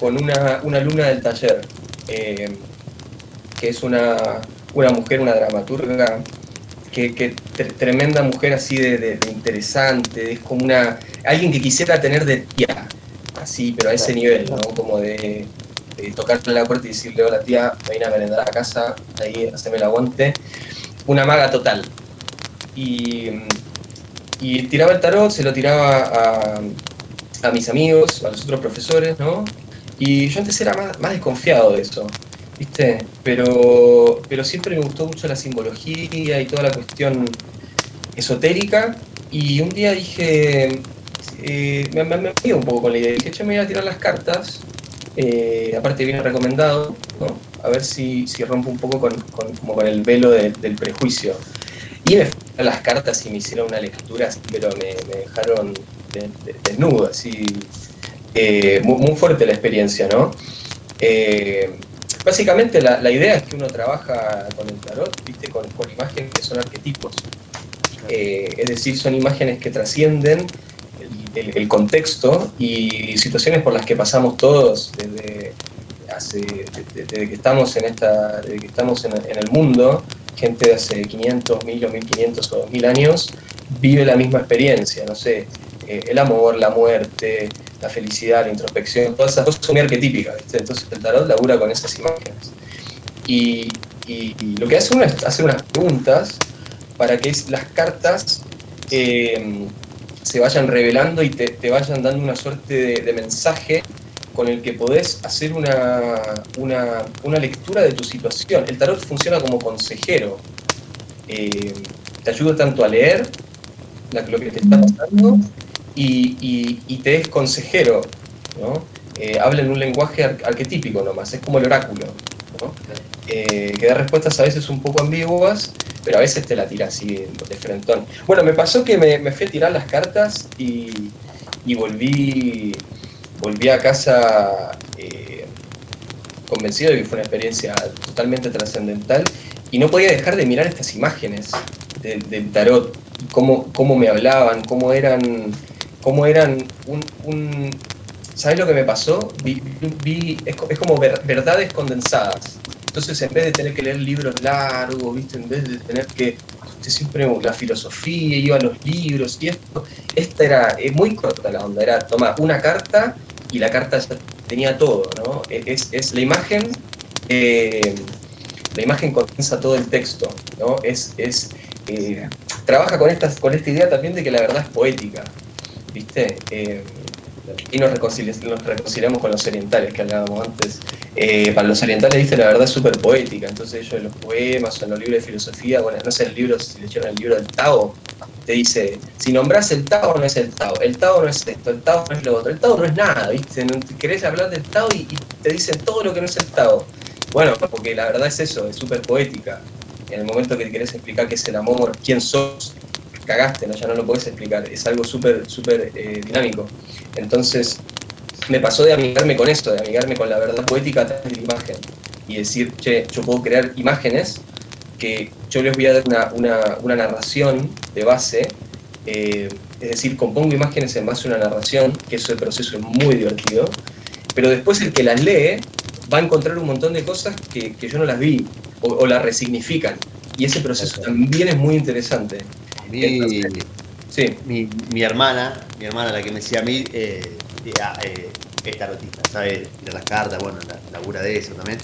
con una, una alumna del taller, eh, que es una, una mujer, una dramaturga, que, que tre- tremenda mujer así de, de- de interesante, es como una alguien que quisiera tener de tía, así, pero a ese nivel, ¿no? Como de, de tocarle la puerta y decirle, hola tía, me vine a merendar a casa, ahí, haceme el aguante. Una maga total. Y, tiraba el tarot, se lo tiraba a, a mis amigos, a los otros profesores, ¿no? Y yo antes era más, desconfiado de eso, ¿viste? Pero, pero siempre me gustó mucho la simbología y toda la cuestión esotérica. Y un día dije, eh, me, me, un poco con la idea, dije, che, me voy a tirar las cartas, eh, aparte viene recomendado, ¿no? A ver si, si rompo un poco con, con- como con el velo de- del prejuicio. Y me las cartas y me hicieron una lectura, pero me, dejaron de- de- desnudo, así. Eh, muy, fuerte la experiencia, ¿no? Eh, básicamente la, la idea es que uno trabaja con el tarot, ¿viste? Con, con imágenes que son arquetipos. Eh, es decir, son imágenes que trascienden el, contexto y situaciones por las que pasamos todos desde, hace, desde, que estamos en esta, desde que estamos en el mundo, gente de hace 500, 1000 o 1500 o 2000 años vive la misma experiencia, no sé, eh, el amor, la muerte, la felicidad, la introspección, todas esas cosas son muy arquetípicas, ¿viste? entonces el tarot labura con esas imágenes. Y, lo que hace uno es hacer unas preguntas para que las cartas eh, se vayan revelando y te, vayan dando una suerte de mensaje con el que podés hacer una, una, una lectura de tu situación. El tarot funciona como consejero. Eh, te ayuda tanto a leer la- lo que te está pasando y, te es consejero. ¿no? Eh, habla en un lenguaje ar- arquetípico nomás, es como el oráculo. Eh, que da respuestas a veces un poco ambiguas, pero a veces te la tira así de frentón. Bueno, me pasó que me, me fui a tirar las cartas y volví, volví a casa eh, convencido de que fue una experiencia totalmente trascendental y no podía dejar de mirar estas imágenes del, tarot, cómo, cómo me hablaban, cómo eran, cómo eran un, un- ¿Sabes lo que me pasó? Vi, vi- es, es como ver- verdades condensadas. Entonces, en vez de tener que leer libros largos, ¿viste? en vez de tener que. Siempre la filosofía, iba a los libros y esto. Esta era eh, muy corta la onda. Era tomar una carta y la carta ya tenía todo, ¿no? E- Es, es la imagen. eh, la imagen condensa todo el texto, ¿no? Es. es eh, trabaja con, estas, con esta idea también de que la verdad es poética, ¿viste? Eh, y nos, reconcili- reconciliamos con los orientales que hablábamos antes. Eh, para los orientales, viste, la verdad es súper poética. Entonces ellos en los poemas o en los libros de filosofía, bueno, no sé, el libro, si leyeron el libro del Tao, te dice, si nombras el Tao no es el Tao, el Tao no es esto, el Tao no es lo otro, el Tao no es nada, viste, no querés hablar del Tao y, y te dicen todo lo que no es el Tao. Bueno, porque la verdad es eso, es súper poética. En el momento que te querés explicar qué es el amor, quién sos, cagaste, ¿no? ya no lo podés explicar, es algo súper, súper eh, dinámico. Entonces, me pasó de amigarme con eso, de amigarme con la verdad poética a través de la imagen. Y decir, che, yo puedo crear imágenes que yo les voy a dar una, una- una narración de base, eh, es decir, compongo imágenes en base a una narración, que ese proceso es muy divertido, pero después el que las lee va a encontrar un montón de cosas que, que yo no las vi o, o las resignifican. Y ese proceso también es muy interesante. Entonces- Sí, mi, mi hermana, mi hermana, la que me decía a mí, eh, eh, ah, eh, es tarotista, sabe tirar las cartas, bueno, la, labura de eso también.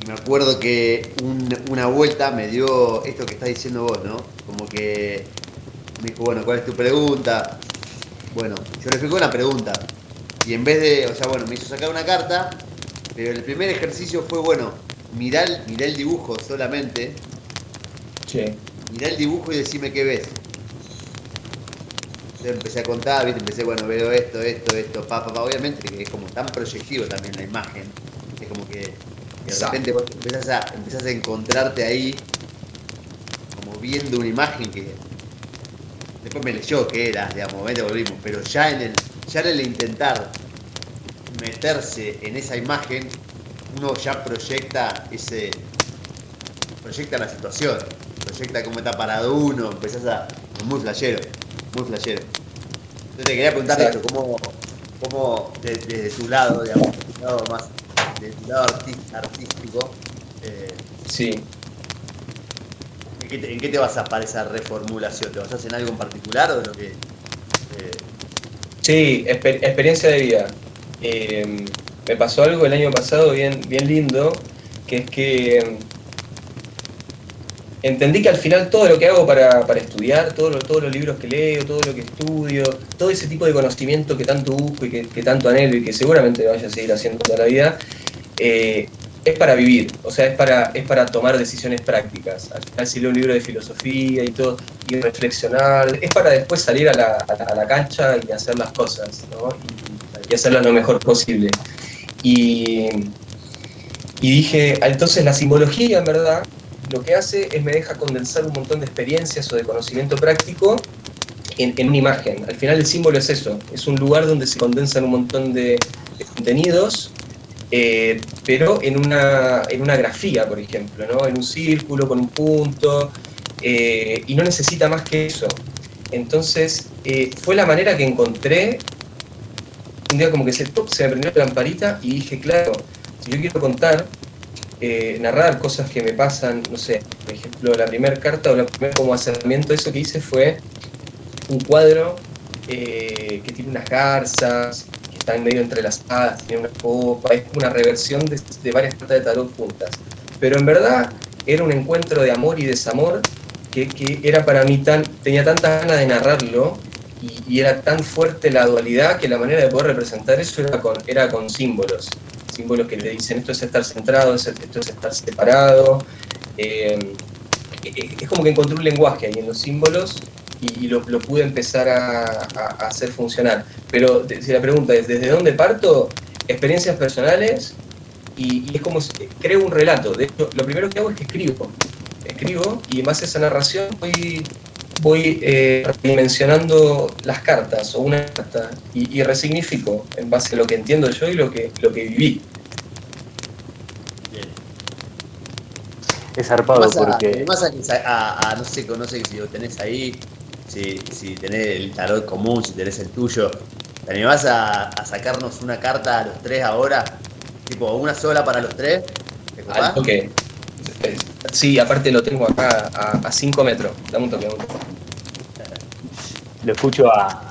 Y me acuerdo que un- una vuelta me dio esto que estás diciendo vos, ¿no? Como que me dijo, bueno, ¿cuál es tu pregunta? Bueno, yo le explico la pregunta. Y en vez de, o sea, bueno, me hizo sacar una carta, pero el primer ejercicio fue, bueno, mirá, el- mirá el dibujo solamente, sí. Mirá el dibujo y decime qué ves. Entonces empecé a contar, ¿viste? empecé, bueno, veo esto, esto, esto, pa, pa. Obviamente que es como tan proyectivo también la imagen. Es como que de repente vos empezás a, empezás a encontrarte ahí como viendo una imagen que después me leyó que era, digamos, te volvimos, pero ya en el, ya en el intentar meterse en esa imagen, uno ya proyecta ese proyecta la situación, proyecta cómo está parado uno, empezás a. muy flashero, muy flashero. Entonces te quería preguntar esto, cómo, cómo desde, tu lado, digamos, desde tu lado más, desde tu lado artístico, eh, sí. ¿en qué, te, ¿en qué, te, basas para esa reformulación? ¿Te basas en algo en particular o de lo que.? Eh... Sí, exper experiencia de vida. Eh, me pasó algo el año pasado bien, bien lindo, que es que entendí que al final todo lo que hago para, estudiar, todo todos los libros que leo, todo lo que estudio, todo ese tipo de conocimiento que tanto busco y que, tanto anhelo y que seguramente vaya a seguir haciendo toda la vida, eh, es para vivir, o sea, es para, es para tomar decisiones prácticas. Al final si leo un libro de filosofía y todo, y reflexionar, es para después salir a la, cancha y hacer las cosas, ¿no? y, y hacerlas lo mejor posible. Y, y dije, ah, entonces la simbología en verdad lo que hace es me deja condensar un montón de experiencias o de conocimiento práctico en, una imagen. Al final el símbolo es eso, es un lugar donde se condensan un montón de, contenidos, eh, pero en una, en una grafía, por ejemplo, ¿no? en un círculo con un punto, eh, y no necesita más que eso. Entonces, eh, fue la manera que encontré, un día como que se, se me prendió la lamparita y dije, claro, si yo quiero contar eh, narrar cosas que me pasan, no sé, por ejemplo, la primera carta o el primer como acercamiento, eso que hice fue un cuadro eh, que tiene unas garzas, que están medio entrelazadas, tiene una copa, es como una reversión de, varias cartas de tarot juntas. Pero en verdad era un encuentro de amor y desamor que, era para mí tan, tenía tanta ganas de narrarlo y, era tan fuerte la dualidad que la manera de poder representar eso era con, era con símbolos símbolos que le dicen esto es estar centrado, esto es estar separado. Eh, es como que encontré un lenguaje ahí en los símbolos y, lo, pude empezar a, hacer funcionar. Pero si la pregunta es, ¿desde dónde parto? Experiencias personales y, es como, creo un relato. De hecho, lo primero que hago es que escribo. Escribo y en base a esa narración voy voy eh, redimensionando las cartas o una carta y, resignifico en base a lo que entiendo yo y lo que, lo que viví. Bien. Es zarpado porque. Además, a, no sé, no sé si lo tenés ahí, si, si tenés el tarot común, si tenés el tuyo. ¿Te animás a, a sacarnos una carta a los tres ahora? Tipo, una sola para los tres. Ok. Sí, aparte lo tengo acá a 5 metros. Dame un toque, dame un toque lo escucho a,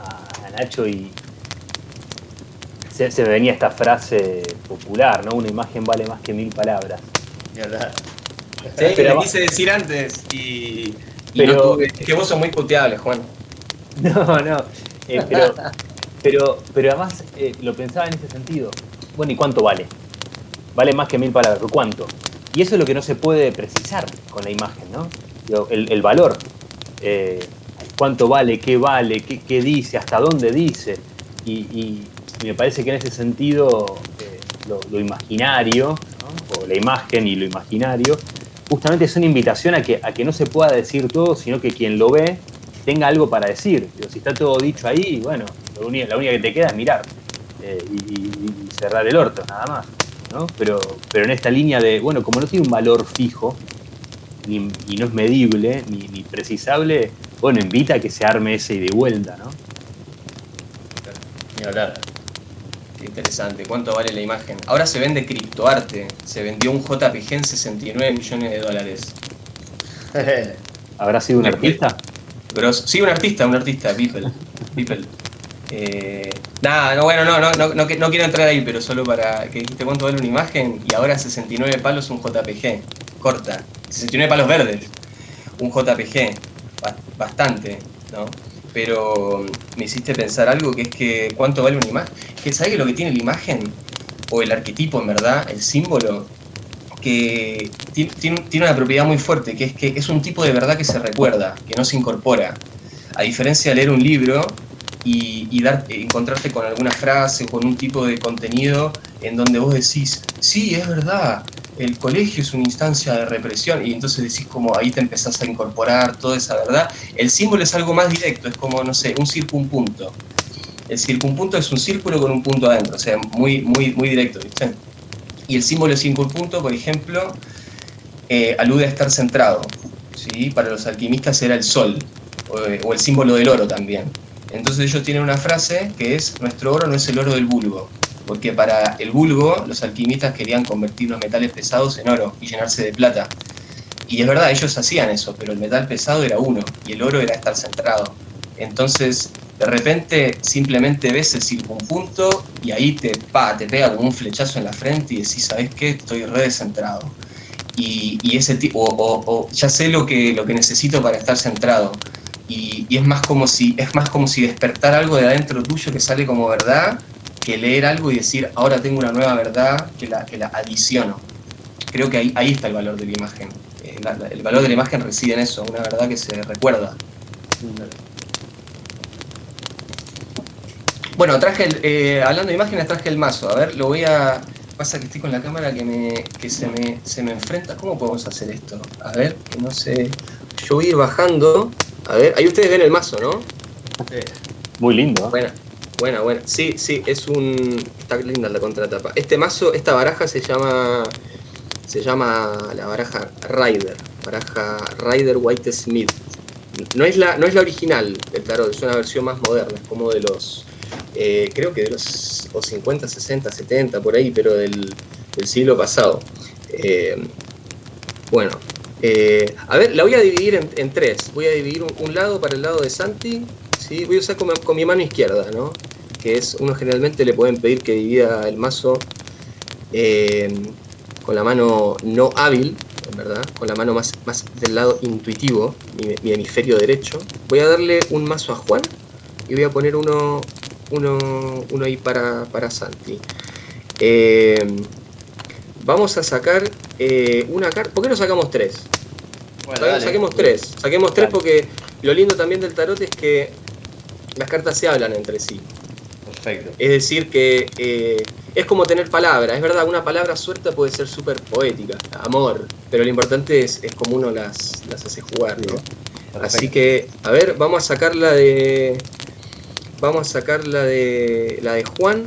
Nacho y se, me venía esta frase popular, ¿no? Una imagen vale más que mil palabras. verdad. Sí, pero quise decir antes y, pero, Es que vos sos muy puteable, Juan. No, no. Eh, pero, pero, pero además eh, lo pensaba en ese sentido. Bueno, ¿y cuánto vale? Vale más que mil palabras. ¿Cuánto? Y eso es lo que no se puede precisar con la imagen, ¿no? El, valor. Eh, cuánto vale, qué vale, qué, dice, hasta dónde dice. Y, me parece que en ese sentido eh, lo, imaginario, o la imagen y lo imaginario, justamente es una invitación a que, a que no se pueda decir todo, sino que quien lo ve tenga algo para decir. si está todo dicho ahí, bueno, la única, que te queda es mirar eh, y, cerrar el orto, nada más. Pero, pero en esta línea de, bueno, como no tiene un valor fijo, y no es medible, ni, ni precisable, bueno, invita a que se arme ese y de vuelta, ¿no? Ni hablar. Qué interesante. ¿Cuánto vale la imagen? Ahora se vende criptoarte. Se vendió un JPG en 69 millones de dólares. ¿Habrá sido un, artista? Pero, sí, un artista, un artista, People. People. Eh, nada, no, bueno, no, no, no, no, quiero entrar ahí, pero solo para que dijiste cuánto vale una imagen y ahora 69 palos un JPG. Corta. 69 palos verdes. Un JPG bastante, ¿no? Pero me hiciste pensar algo que es que cuánto vale una imagen. Que sabes lo que tiene la imagen, o el arquetipo en verdad, el símbolo, que tiene, una propiedad muy fuerte, que es que es un tipo de verdad que se recuerda, que no se incorpora. A diferencia de leer un libro y, dar, encontrarte con alguna frase o con un tipo de contenido en donde vos decís, sí, es verdad, el colegio es una instancia de represión y entonces decís como ahí te empezás a incorporar toda esa verdad. El símbolo es algo más directo, es como, no sé, un circunpunto. El circunpunto es un círculo con un punto adentro, o sea, muy, muy, muy directo, ¿viste? Y el símbolo circunpunto, por ejemplo, eh, alude a estar centrado. ¿sí? Para los alquimistas era el sol, o, o el símbolo del oro también. Entonces ellos tienen una frase que es, nuestro oro no es el oro del vulgo, porque para el vulgo los alquimistas querían convertir los metales pesados en oro y llenarse de plata. Y es verdad, ellos hacían eso, pero el metal pesado era uno y el oro era estar centrado. Entonces, de repente simplemente ves el circunpunto y ahí te, pa, te pega como un flechazo en la frente y decís, ¿sabes qué? Estoy re descentrado. Y, y ese tipo, o ya sé lo que, lo que necesito para estar centrado. Y, es más como si es más como si despertar algo de adentro tuyo que sale como verdad que leer algo y decir ahora tengo una nueva verdad que la, que la adiciono. Creo que ahí, ahí está el valor de la imagen. Eh, el valor de la imagen reside en eso una verdad que se recuerda. Bueno traje el, eh, hablando de imágenes traje el mazo. A ver lo voy a pasa que estoy con la cámara que me que se me se me enfrenta. Cómo podemos hacer esto a ver que no sé yo voy a ir bajando a ver ahí ustedes ven el mazo no Muy lindo. ¿eh? Buena, buena, buena. Sí, sí, es un. Está linda la contratapa. Este mazo, esta baraja se llama. Se llama la baraja Rider. Baraja Rider White Smith. No es la, no es la original del tarot, es una versión más moderna, es como de los. eh, creo que de los o 50, 60, 70, por ahí, pero del, del siglo pasado. Eh, bueno, eh, a ver, la voy a dividir en, tres. Voy a dividir un, lado para el lado de Santi, ¿sí? voy a usar con, mi- mano izquierda, ¿no? Que es, uno generalmente le pueden pedir que divida el mazo eh, con la mano no hábil, verdad, con la mano más, del lado intuitivo, mi, mi hemisferio derecho. Voy a darle un mazo a Juan y voy a poner uno, uno, uno ahí para, para Santi. Eh, vamos a sacar eh, una carta. ¿Por qué no sacamos tres? Bueno, Sa- dale. saquemos tres. Saquemos tres Dale. porque lo lindo también del tarot es que las cartas se hablan entre sí. Perfecto. Es decir, que eh, es como tener palabras. Es verdad, una palabra suelta puede ser súper poética, amor, pero lo importante es, es como uno las, las hace jugar, ¿no? Así que, a ver, vamos a sacar la de. Vamos a sacar la de. la de Juan.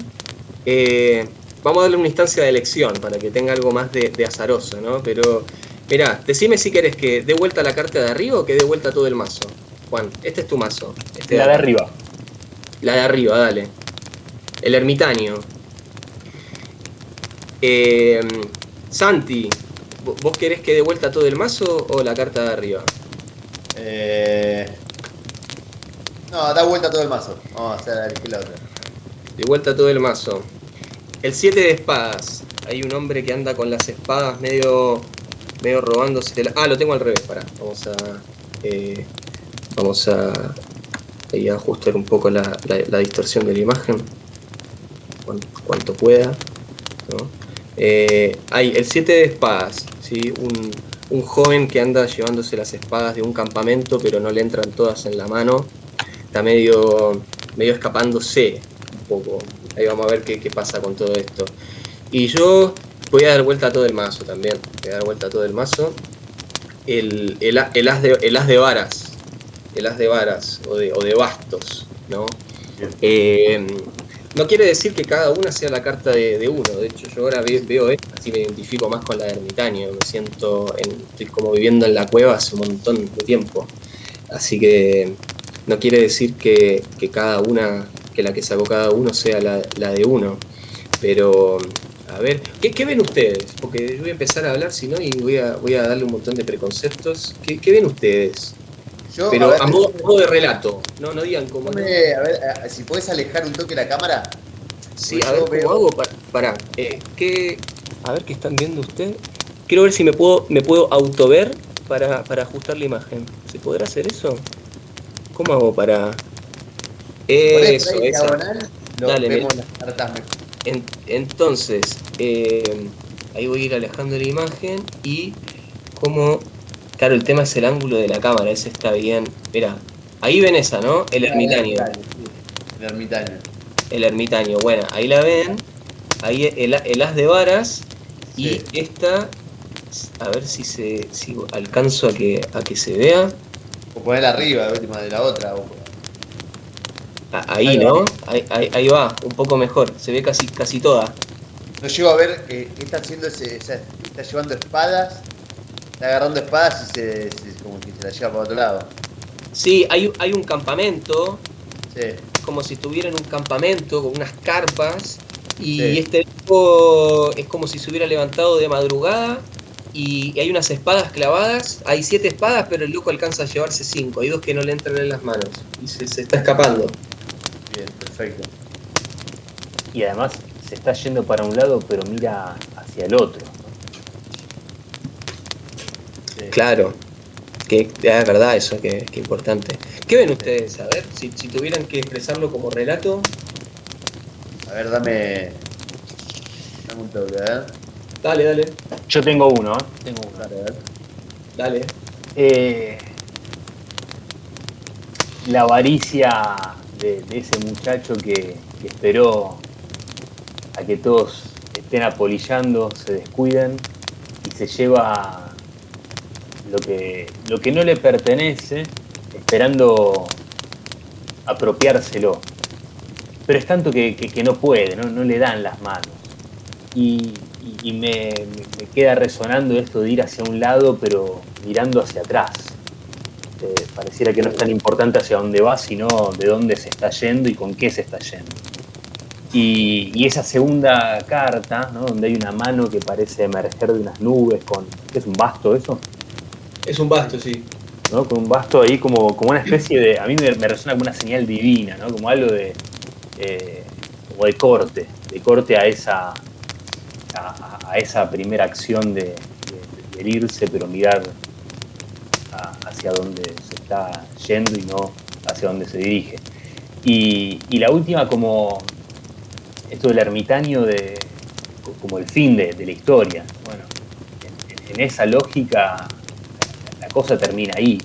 Eh, vamos a darle una instancia de elección para que tenga algo más de, de azaroso, ¿no? Pero, mirá, decime si querés que dé vuelta la carta de arriba o que dé vuelta todo el mazo. Juan, este es tu mazo. Este La de arriba. la de arriba, dale. El ermitaño. Eh, Santi, ¿vo- ¿vos querés que dé vuelta todo el mazo o la carta de arriba? Eh... No, da vuelta todo el mazo. Vamos a hacer la otra. De vuelta todo el mazo. El 7 de espadas. Hay un hombre que anda con las espadas medio. medio robándose. la- Ah, lo tengo al revés, pará. Vamos a. eh, vamos a. ahí ajustar un poco la, distorsión de la imagen. Cuanto, pueda. Eh, hay el 7 de espadas. ¿sí? Un, un joven que anda llevándose las espadas de un campamento, pero no le entran todas en la mano. Está medio. medio escapándose un poco. Ahí vamos a ver qué, qué pasa con todo esto. Y yo voy a dar vuelta a todo el mazo también. Voy a dar vuelta a todo el mazo. El, el, el as, de, el as de varas. El as de varas o de, o de bastos, ¿no? Eh, no quiere decir que cada una sea la carta de, de uno. De hecho, yo ahora ve- veo esta, así me identifico más con la de ermitaño. Me siento, en- estoy como viviendo en la cueva hace un montón de tiempo. Así que no quiere decir que, que cada una, que la que sacó cada uno sea la, la de uno. Pero, a ver, ¿qué, qué ven ustedes? Porque yo voy a empezar a hablar, si no, y voy a, voy a darle un montón de preconceptos. ¿Qué, qué ven ustedes? Yo, Pero ver, a modo, modo de relato. No, no digan cómo. no. déjame, a ver, si puedes alejar un toque la cámara. Sí, Pues a ver cómo veo- hago para. para eh, ¿qué, a ver qué están viendo ustedes. Quiero ver si me puedo, me puedo autover para, para ajustar la imagen. ¿Se podrá hacer eso? ¿Cómo hago para.? Eso, esa. diagonal, lo Dale, vemos las cartas mejor. En- entonces, eh, ahí voy a ir alejando la imagen y como, claro, el tema es el ángulo de la cámara, ese está bien. Mira, ahí ven esa, ¿no? El ermitaño. El ermitaño. El ermitaño, bueno, ahí la ven, ahí el, el as de varas Y esta, a ver si se si alcanzo a que, a que se vea. O ponerla arriba, última de la otra. Ah, ahí, ¿no? Ahí, ahí, va, un poco mejor. Se ve casi, casi toda. No llego a ver qué está haciendo ese. está llevando espadas. Está agarrando espadas y se, como que se la lleva para otro lado. Sí, hay, hay un campamento. Sí. Como si estuviera en un campamento con unas carpas. Y este tipo es como si se hubiera levantado de madrugada y hay unas espadas clavadas. Hay siete espadas, pero el loco alcanza a llevarse cinco. Hay dos que no le entran en las manos y se, está escapando. Perfecto. Y además se está yendo para un lado, pero mira hacia el otro. Claro. Que es verdad eso, que, importante. ¿Qué ven ustedes? A ver, si, si tuvieran que expresarlo como relato, a ver, dame. Dame un toque, ¿eh? Dale, dale. Yo tengo uno, ¿eh? Tengo uno. Dale, dale. Dale. Eh, la avaricia de, ese muchacho que, esperó a que todos estén apolillando, se descuiden y se lleva lo que, lo que no le pertenece, esperando apropiárselo pero es tanto que, no puede, ¿no? le dan las manos. Y, me, queda resonando esto de ir hacia un lado, pero mirando hacia atrás. Eh, pareciera que no es tan importante hacia dónde va, sino de dónde se está yendo y con qué se está yendo. Y, esa segunda carta, ¿no? donde hay una mano que parece emerger de unas nubes, con ¿qué es un basto eso? Es un basto, sí. ¿no? Con un basto ahí como, como una especie de. A mí me, me resuena como una señal divina, ¿no? como algo de, eh, o de corte, de corte a esa, a, esa primera acción de, herirse, pero mirar hacia donde se está yendo y no hacia donde se dirige. Y, la última como esto del ermitaño de, como el fin de, la historia. Bueno, en, esa lógica la cosa termina ahí.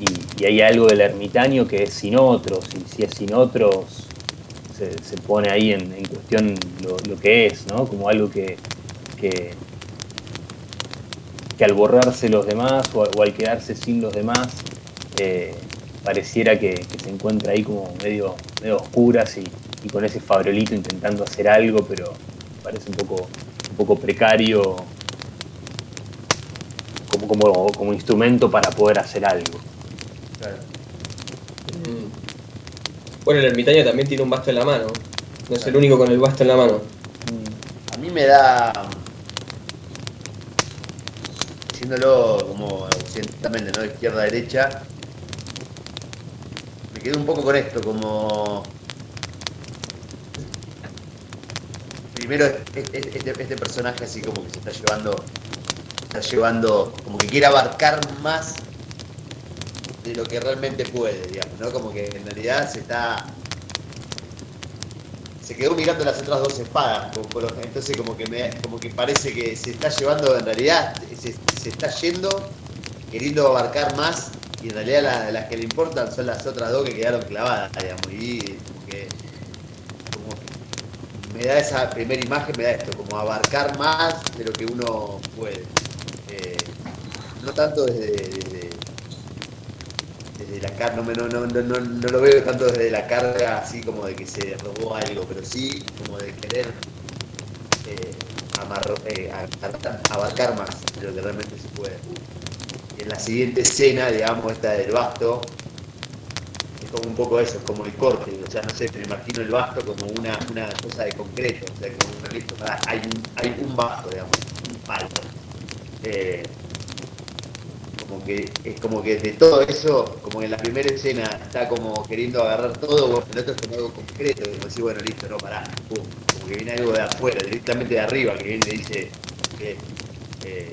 Y, y, hay algo del ermitaño que es sin otros, y si es sin otros, se, pone ahí en, cuestión lo, que es, ¿no? Como algo que, que, al borrarse los demás o, al quedarse sin los demás, eh, pareciera que, se encuentra ahí como medio, medio oscuras y, con ese fabrolito intentando hacer algo, pero parece un poco, un poco precario como, como, como instrumento para poder hacer algo. Bueno, el ermitaño también tiene un basto en la mano. No es el único con el basto en la mano. A mí me da. Como occidentalmente, ¿no? Izquierda derecha. Me quedo un poco con esto, como. Primero, este, este personaje así como que se está llevando. Está llevando. como que quiere abarcar más de lo que realmente puede, digamos, ¿no? Como que en realidad se está. Se quedó mirando las otras dos espadas, entonces como que me, como que parece que se está llevando, en realidad se, está yendo, queriendo abarcar más, y en realidad las que le importan son las otras dos que quedaron clavadas, digamos, y como que, me da esa primera imagen, me da esto, como abarcar más de lo que uno puede. Eh, no tanto desde la carga, no, no, no, no, lo veo tanto desde la carga así como de que se robó algo, pero sí como de querer eh, eh abarcar más de lo que realmente se puede. En la siguiente escena, digamos, esta del basto, es como un poco eso, como el corte, o sea, no sé, me imagino el basto como una, una cosa de concreto, o sea, como un hay hay un basto, digamos, un palo. Eh, como que es como que de todo eso, como en la primera escena está como queriendo agarrar todo, bueno, el otro es como algo concreto, como decir, bueno, listo, no, pará, como que viene algo de afuera, directamente de arriba, que viene y dice que eh,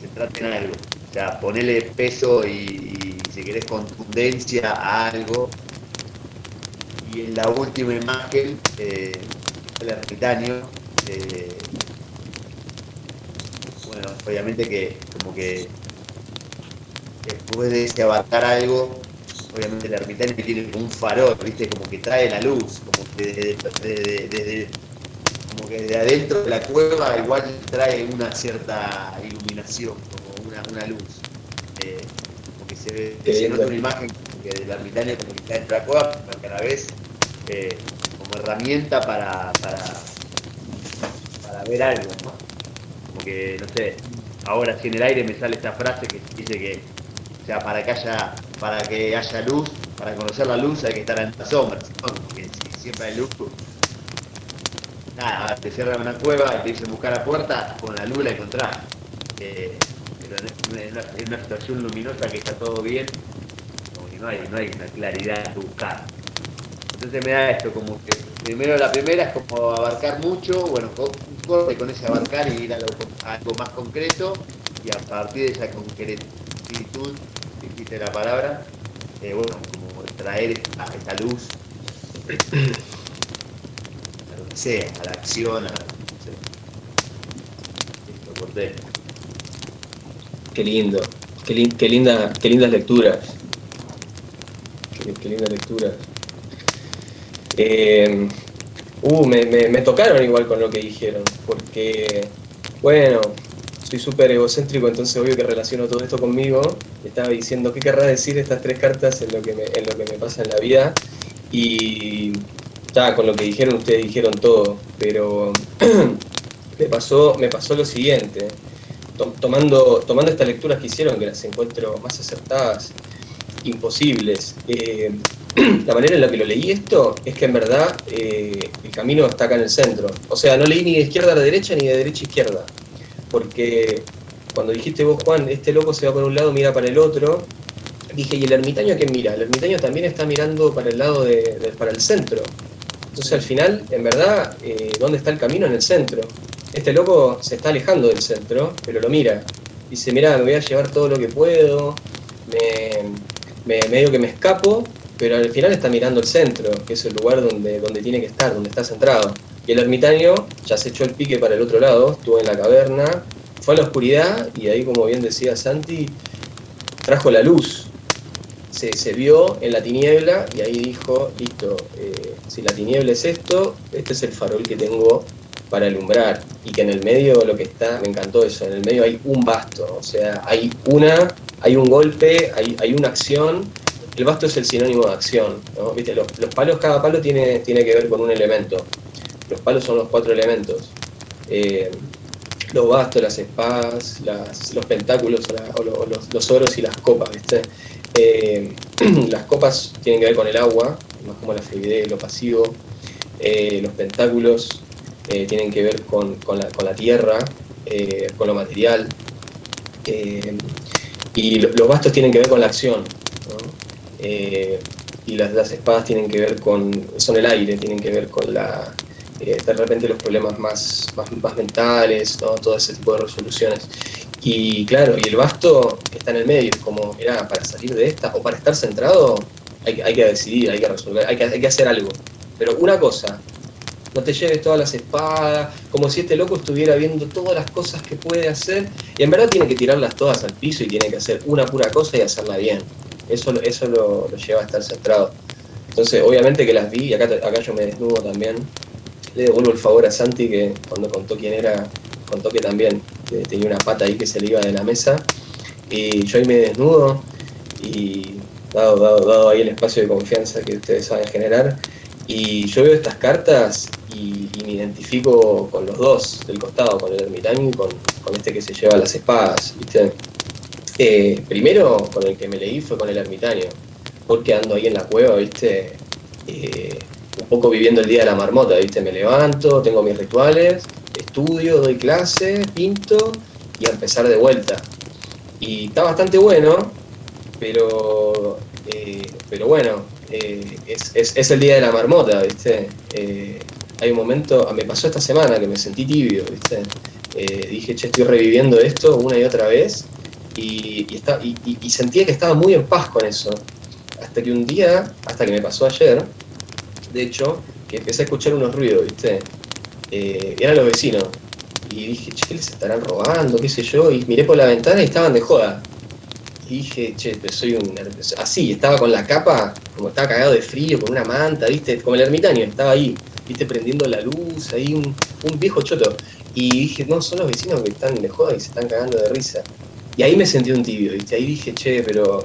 se trata en algo. O sea, ponele peso y, si querés contundencia a algo. Y en la última imagen, eh, el ermitaño, eh, bueno, obviamente que como que después de ese abarcar algo, obviamente el ermitaño tiene como un farol, ¿viste? Como que trae la luz, como que desde, como que de adentro de la cueva igual trae una cierta iluminación, como una, una luz. Eh, como que se ve, Qué se nota una imagen como que del ermitaño como que está dentro de la cueva, pero que a la vez eh, como herramienta para, para, para ver algo, ¿no? Como que, no sé, ahora si en el aire me sale esta frase que dice que, o sea, para que haya, para que haya luz, para conocer la luz hay que estar en las sombras. Porque si siempre hay luz, nada, te cierran una cueva y te dicen buscar la puerta, con la luz la encontrás. Eh, pero en en una, situación luminosa que está todo bien, no hay, no hay una claridad que buscar. Entonces me da esto como que primero la primera es como abarcar mucho, bueno, corte con ese abarcar y ir a, lo- algo más concreto y a partir de esa concretitud, dijiste la palabra, eh, bueno, como traer esta, esta luz a lo que sea, a la acción, a no. Qué lindo, qué, lin- qué linda, qué lindas lecturas. Qué, lindas lecturas. Eh, uh, me tocaron igual con lo que dijeron, porque, bueno, soy súper egocéntrico, entonces obvio que relaciono todo esto conmigo. Estaba diciendo qué querrá decir estas tres cartas en lo que me, en lo que me pasa en la vida. Y ya, con lo que dijeron, ustedes dijeron todo, pero me pasó, me pasó lo siguiente to- tomando, tomando estas lecturas que hicieron, que las encuentro más acertadas, imposibles. eh, la manera en la que lo leí esto es que en verdad eh, el camino está acá en el centro. O sea, no leí ni de izquierda a la derecha ni de derecha a izquierda. Porque cuando dijiste vos, Juan, este loco se va por un lado, mira para el otro, dije, ¿y el ermitaño qué mira? El ermitaño también está mirando para el lado de, de- para el centro. Entonces al final, en verdad, eh, ¿dónde está el camino? En el centro. Este loco se está alejando del centro, pero lo mira. Dice, mira, me voy a llevar todo lo que puedo, me, me- medio que me escapo, pero al final está mirando el centro, que es el lugar donde, donde tiene que estar, donde está centrado. Y el ermitaño ya se echó el pique para el otro lado, estuvo en la caverna, fue a la oscuridad y ahí, como bien decía Santi, trajo la luz. Se, vio en la tiniebla y ahí dijo, listo, eh, si la tiniebla es esto, este es el farol que tengo para alumbrar. Y que en el medio lo que está, me encantó eso, en el medio hay un basto, o sea, hay una, hay un golpe, hay, hay una acción. El basto es el sinónimo de acción, ¿no? ¿Viste? Los, los palos, cada palo tiene, tiene que ver con un elemento. Los palos son los cuatro elementos. Eh, los bastos, las espadas, los pentáculos los, oros y las copas, ¿viste? Eh, las copas tienen que ver con el agua, más como la fluidez, lo pasivo. Eh, los pentáculos tienen que ver con, con la, con la tierra, con lo material. Y lo- los bastos tienen que ver con la acción. y las, las espadas tienen que ver con, son el aire, tienen que ver con la, eh, de repente los problemas más, más, más mentales, ¿no? todo ese tipo de resoluciones. Y claro, y el basto está en el medio, como, mira, para salir de esta o para estar centrado, hay, hay que decidir, hay que resolver, hay que, hay que hacer algo. Pero una cosa, no te lleves todas las espadas, como si este loco estuviera viendo todas las cosas que puede hacer, y en verdad tiene que tirarlas todas al piso y tiene que hacer una pura cosa y hacerla bien. Eso, eso lo, lo lleva a estar centrado. Entonces, obviamente que las vi, acá, acá yo me desnudo también. Le devuelvo el favor a Santi que cuando contó quién era, contó que también tenía una pata ahí que se le iba de la mesa. Y yo ahí me desnudo y dado, dado, dado ahí el espacio de confianza que ustedes saben generar. Y yo veo estas cartas y, y me identifico con los dos del costado, con el ermitaño y con, con este que se lleva las espadas, ¿viste? Eh, primero con el que me leí fue con el ermitaño, porque ando ahí en la cueva, ¿viste? Eh, un poco viviendo el día de la marmota, ¿viste? Me levanto, tengo mis rituales, estudio, doy clase, pinto y empezar de vuelta. Y está bastante bueno, pero, eh, pero bueno, eh, es, es- el día de la marmota, ¿viste? Eh, hay un momento, me pasó esta semana que me sentí tibio, ¿viste? Eh, dije, che, estoy reviviendo esto una y otra vez y- y- y sentía que estaba muy en paz con eso. Hasta que un día, hasta que me pasó ayer, de hecho, que empecé a escuchar unos ruidos, ¿viste? Eh, eran los vecinos. Y dije, che, ¿qué les estarán robando? ¿Qué sé yo? Y miré por la ventana y estaban de joda. Y dije, che, pero soy un... Así, estaba con la capa, como estaba cagado de frío, con una manta, ¿viste? Como el ermitaño, estaba ahí. viste, prendiendo la luz, ahí un, un viejo choto. Y dije, no, son los vecinos que están de joda y se están cagando de risa. Y ahí me sentí un tibio, ¿viste? Ahí dije, che, pero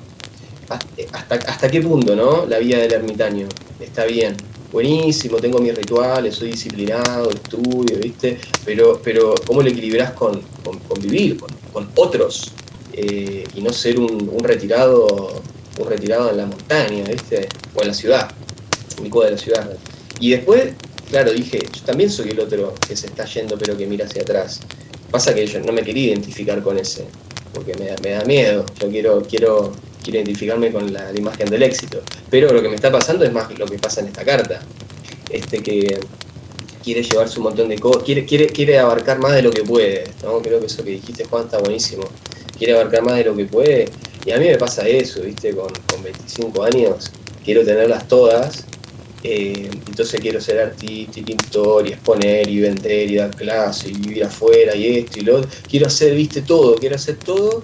¿hasta, hasta qué punto, no? La vida del ermitaño. Está bien, buenísimo, tengo mis rituales, soy disciplinado, estudio, ¿viste? Pero, pero ¿cómo lo equilibras con, con, vivir, con, otros? Eh, y no ser un, retirado un retirado en la montaña, ¿viste? O en la ciudad, mi de la ciudad. Y después, claro, dije, yo también soy el otro que se está yendo pero que mira hacia atrás. Pasa que yo no me quería identificar con ese, porque me, me da miedo. Yo quiero, quiero quiero identificarme con la, imagen del éxito. Pero lo que me está pasando es más lo que pasa en esta carta. Este que quiere llevarse un montón de cosas, quiere, quiere, quiere abarcar más de lo que puede. ¿no? Creo que eso que dijiste, Juan, está buenísimo. Quiere abarcar más de lo que puede. Y a mí me pasa eso, ¿viste? Con, con 25 años, quiero tenerlas todas. Eh, entonces quiero ser artista y pintor y exponer y vender y dar clases y vivir afuera y esto y lo otro. Quiero hacer, viste, todo, quiero hacer todo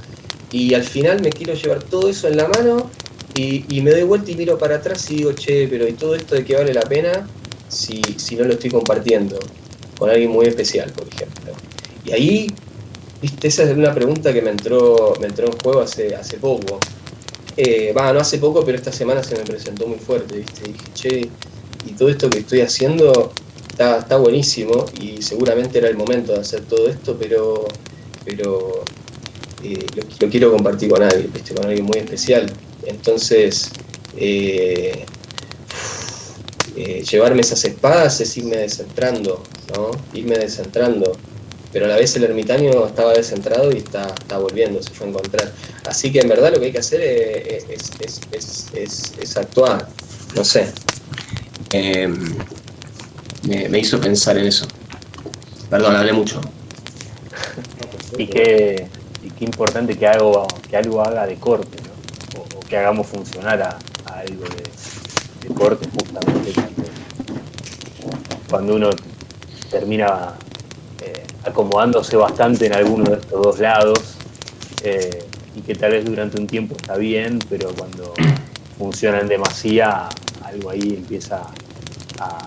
y al final me quiero llevar todo eso en la mano y, me doy vuelta y miro para atrás y digo, che, pero ¿y todo esto de qué vale la pena si, si no lo estoy compartiendo con alguien muy especial, por ejemplo? Y ahí, viste, esa es una pregunta que me entró, me entró en juego hace, hace poco. Eh, va, no hace poco, pero esta semana se me presentó muy fuerte, viste, y dije, che, y todo esto que estoy haciendo está, está buenísimo y seguramente era el momento de hacer todo esto, pero, pero eh, lo, quiero compartir con alguien, con alguien muy especial. Entonces, eh, eh, llevarme esas espadas es irme descentrando, ¿no? Irme descentrando. Pero a la vez el ermitaño estaba descentrado y está, está volviendo, se fue a encontrar. Así que en verdad lo que hay que hacer es, actuar, no sé. Em, me, me hizo pensar en eso. Perdón, hablé mucho. Y que qué importante que algo, que algo haga de corte, ¿no? o, que hagamos funcionar a, algo de, corte justamente cuando, uno termina eh, acomodándose bastante en alguno de estos dos lados eh, y que tal vez durante un tiempo está bien, pero cuando funciona en demasía, algo ahí empieza a,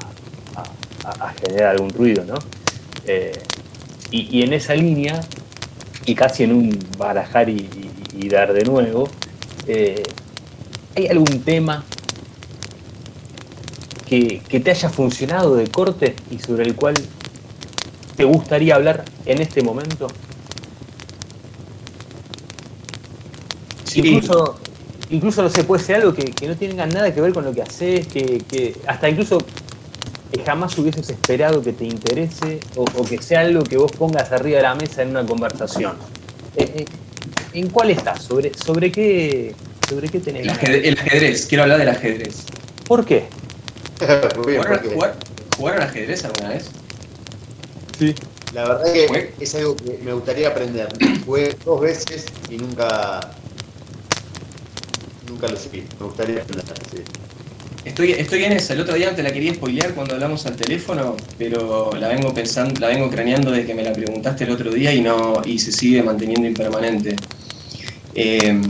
generar algún ruido, ¿no? Eh, y, en esa línea y casi en un barajar y, dar de nuevo, eh, ¿hay algún tema que, te haya funcionado de corte y sobre el cual te gustaría hablar en este momento? Incluso, incluso, no sé, puede ser algo que, no tenga nada que ver con lo que haces, que hasta incluso que jamás hubieses esperado que te interese o, que sea algo que vos pongas arriba de la mesa en una conversación. Eh, eh, ¿En cuál estás? ¿Sobre, sobre, qué, sobre qué tenés? El ajedrez, quiero hablar del ajedrez. ¿Por qué? ¿Jugar, al ajedrez alguna vez? Sí. La verdad que es algo que me gustaría aprender. Jugué dos veces y nunca nunca lo sé. Me gustaría aprender. Sí. Estoy, estoy en esa. El otro día te la quería spoilear cuando hablamos al teléfono, pero la vengo pensando, la vengo craneando desde que me la preguntaste el otro día y no y se sigue manteniendo impermanente. Eh,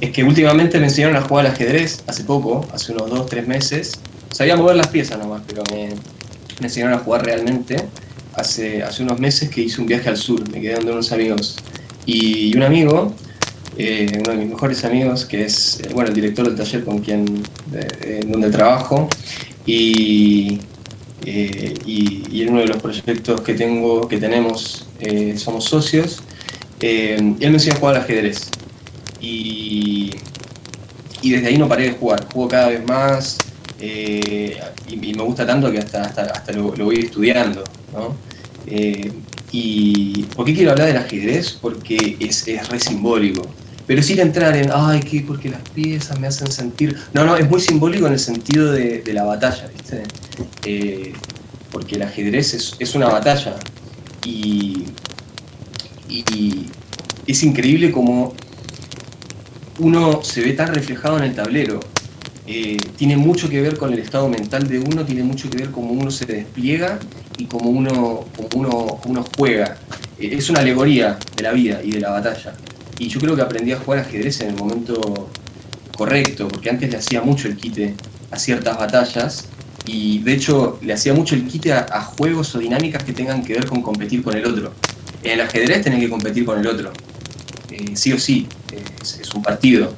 es que últimamente me enseñaron a jugar al ajedrez hace poco, hace unos 2, 3 meses. Sabía mover las piezas nomás, pero me, me enseñaron a jugar realmente hace, hace unos meses que hice un viaje al sur, me quedé donde unos amigos. Y un amigo eh, uno de mis mejores amigos, que es eh, bueno, el director del taller con quien, donde trabajo, y, eh, y, en uno de los proyectos que, tengo, que tenemos somos socios, él me enseñó a jugar al ajedrez. Y, y desde ahí no paré de jugar, juego cada vez más, y, me gusta tanto que hasta, hasta, lo, voy estudiando. ¿no? ¿Y por qué quiero hablar del ajedrez? Porque es, es re simbólico. Pero sin entrar en, ay, ¿qué? Porque las piezas me hacen sentir. No, no, es muy simbólico en el sentido de, la batalla, ¿viste? Eh, porque el ajedrez es, una batalla. Y, es increíble como uno se ve tan reflejado en el tablero. Eh, tiene mucho que ver con el estado mental de uno, tiene mucho que ver cómo uno se despliega y cómo uno, uno, uno juega. Eh, es una alegoría de la vida y de la batalla. Y yo creo que aprendí a jugar ajedrez en el momento correcto, porque antes le hacía mucho el quite a ciertas batallas Y de hecho le hacía mucho el quite a, juegos o dinámicas que tengan que ver con competir con el otro. En el ajedrez tenés que competir con el otro. Eh, sí o sí, es, un partido.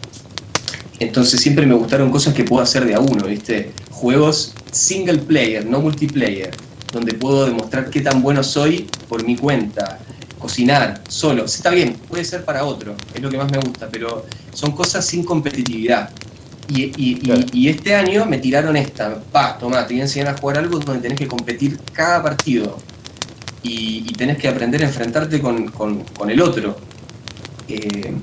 Entonces siempre me gustaron cosas que puedo hacer de a uno, ¿viste? Juegos single player, no multiplayer, donde puedo demostrar qué tan bueno soy por mi cuenta. Cocinar solo, está bien, puede ser para otro, es lo que más me gusta, pero son cosas sin competitividad. Y, este año me tiraron esta, pa, toma, te voy a enseñar a jugar algo donde tenés que competir cada partido y, tenés que aprender a enfrentarte con, el otro. Eh,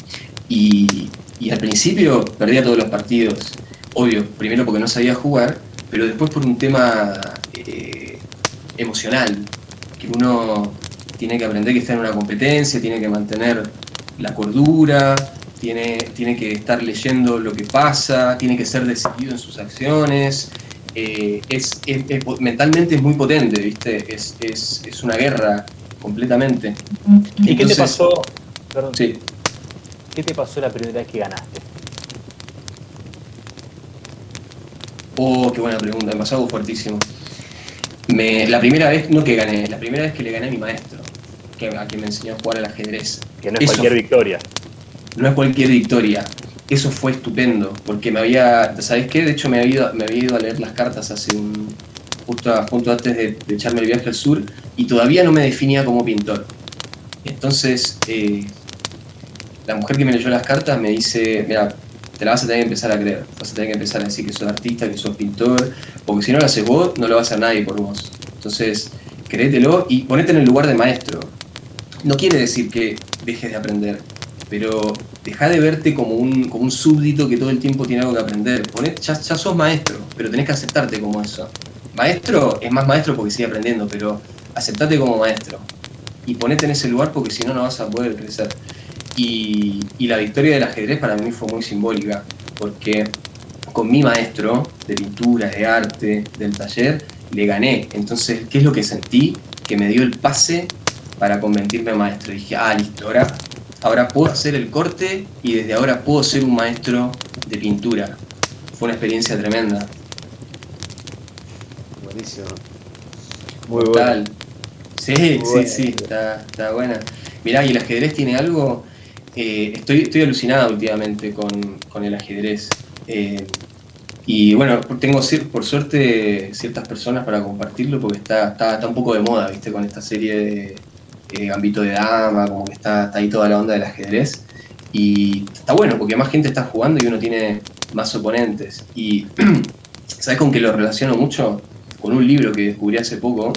y, al principio perdía todos los partidos, obvio, primero porque no sabía jugar, pero después por un tema eh, emocional, que uno tiene que aprender que está en una competencia, tiene que mantener la cordura, tiene, tiene que estar leyendo lo que pasa, tiene que ser decidido en sus acciones. Eh, es, mentalmente es muy potente, ¿viste? Es, una guerra completamente. ¿Y qué te pasó? Perdón. Sí. ¿Qué te pasó la primera vez que ganaste? Oh, qué buena pregunta, me pasó algo fuertísimo. la primera vez, no que gané, la primera vez que le gané a mi maestro, que, a quien me enseñó a jugar al ajedrez. Que no es cualquier victoria no es cualquier victoria. Eso fue estupendo, porque me había, ¿sabes qué? De hecho me había ido, me había ido a leer las cartas hace un, justo, antes de, echarme el viaje al sur, y todavía no me definía como pintor. Entonces, eh, la mujer que me leyó las cartas me dice, mira, te la vas a tener que empezar a creer, vas a tener que empezar a decir que sos artista, que sos pintor, porque si no lo haces vos, no lo va a hacer nadie por vos. Entonces, créetelo y ponete en el lugar de maestro. No quiere decir que dejes de aprender, pero deja de verte como un, como un súbdito que todo el tiempo tiene algo que aprender. ya, sos maestro, pero tenés que aceptarte como eso. Maestro es más maestro porque sigue aprendiendo, pero aceptate como maestro. Y ponete en ese lugar porque si no, no vas a poder crecer. Y, y la victoria del ajedrez para mí fue muy simbólica, porque con mi maestro de pintura, de arte, del taller, le gané. Entonces, ¿qué es lo que sentí? Que me dio el pase para convertirme en maestro. dije, ah, listo, ahora ahora puedo hacer el corte y desde ahora puedo ser un maestro de pintura. Fue una experiencia tremenda. Buenísimo. Muy bueno. Sí, sí, sí, está, está, buena. Mirá, y el ajedrez tiene algo. Eh, estoy, estoy alucinado últimamente con, el ajedrez. Eh, y bueno, tengo por suerte ciertas personas para compartirlo porque está, está, está un poco de moda, ¿viste? Con esta serie de, eh, de Dama, como que está, ahí toda la onda del ajedrez. Y está bueno, porque más gente está jugando y uno tiene más oponentes. Y ¿sabes con qué lo relaciono mucho? Con un libro que descubrí hace poco,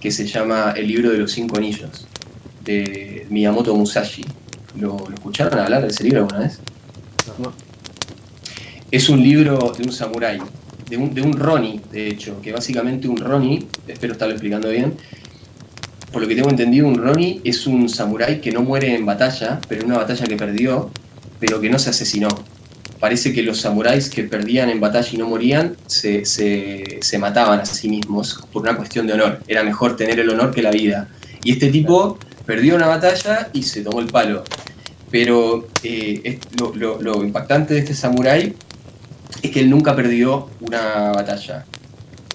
que se llama El libro de los cinco anillos, de Miyamoto Musashi. ¿Lo, escucharon hablar de ese libro alguna vez? No. Es un libro de un samurái, de un, de un Roni, de hecho, que básicamente un Roni, espero estarlo explicando bien, por lo que tengo entendido, un Ronnie es un samurái que no muere en batalla, pero en una batalla que perdió, pero que no se asesinó. Parece que los samuráis que perdían en batalla y no morían se, mataban a sí mismos por una cuestión de honor. Era mejor tener el honor que la vida. Y este tipo perdió una batalla y se tomó el palo. Pero eh, lo, lo impactante de este samurái es que él nunca perdió una batalla.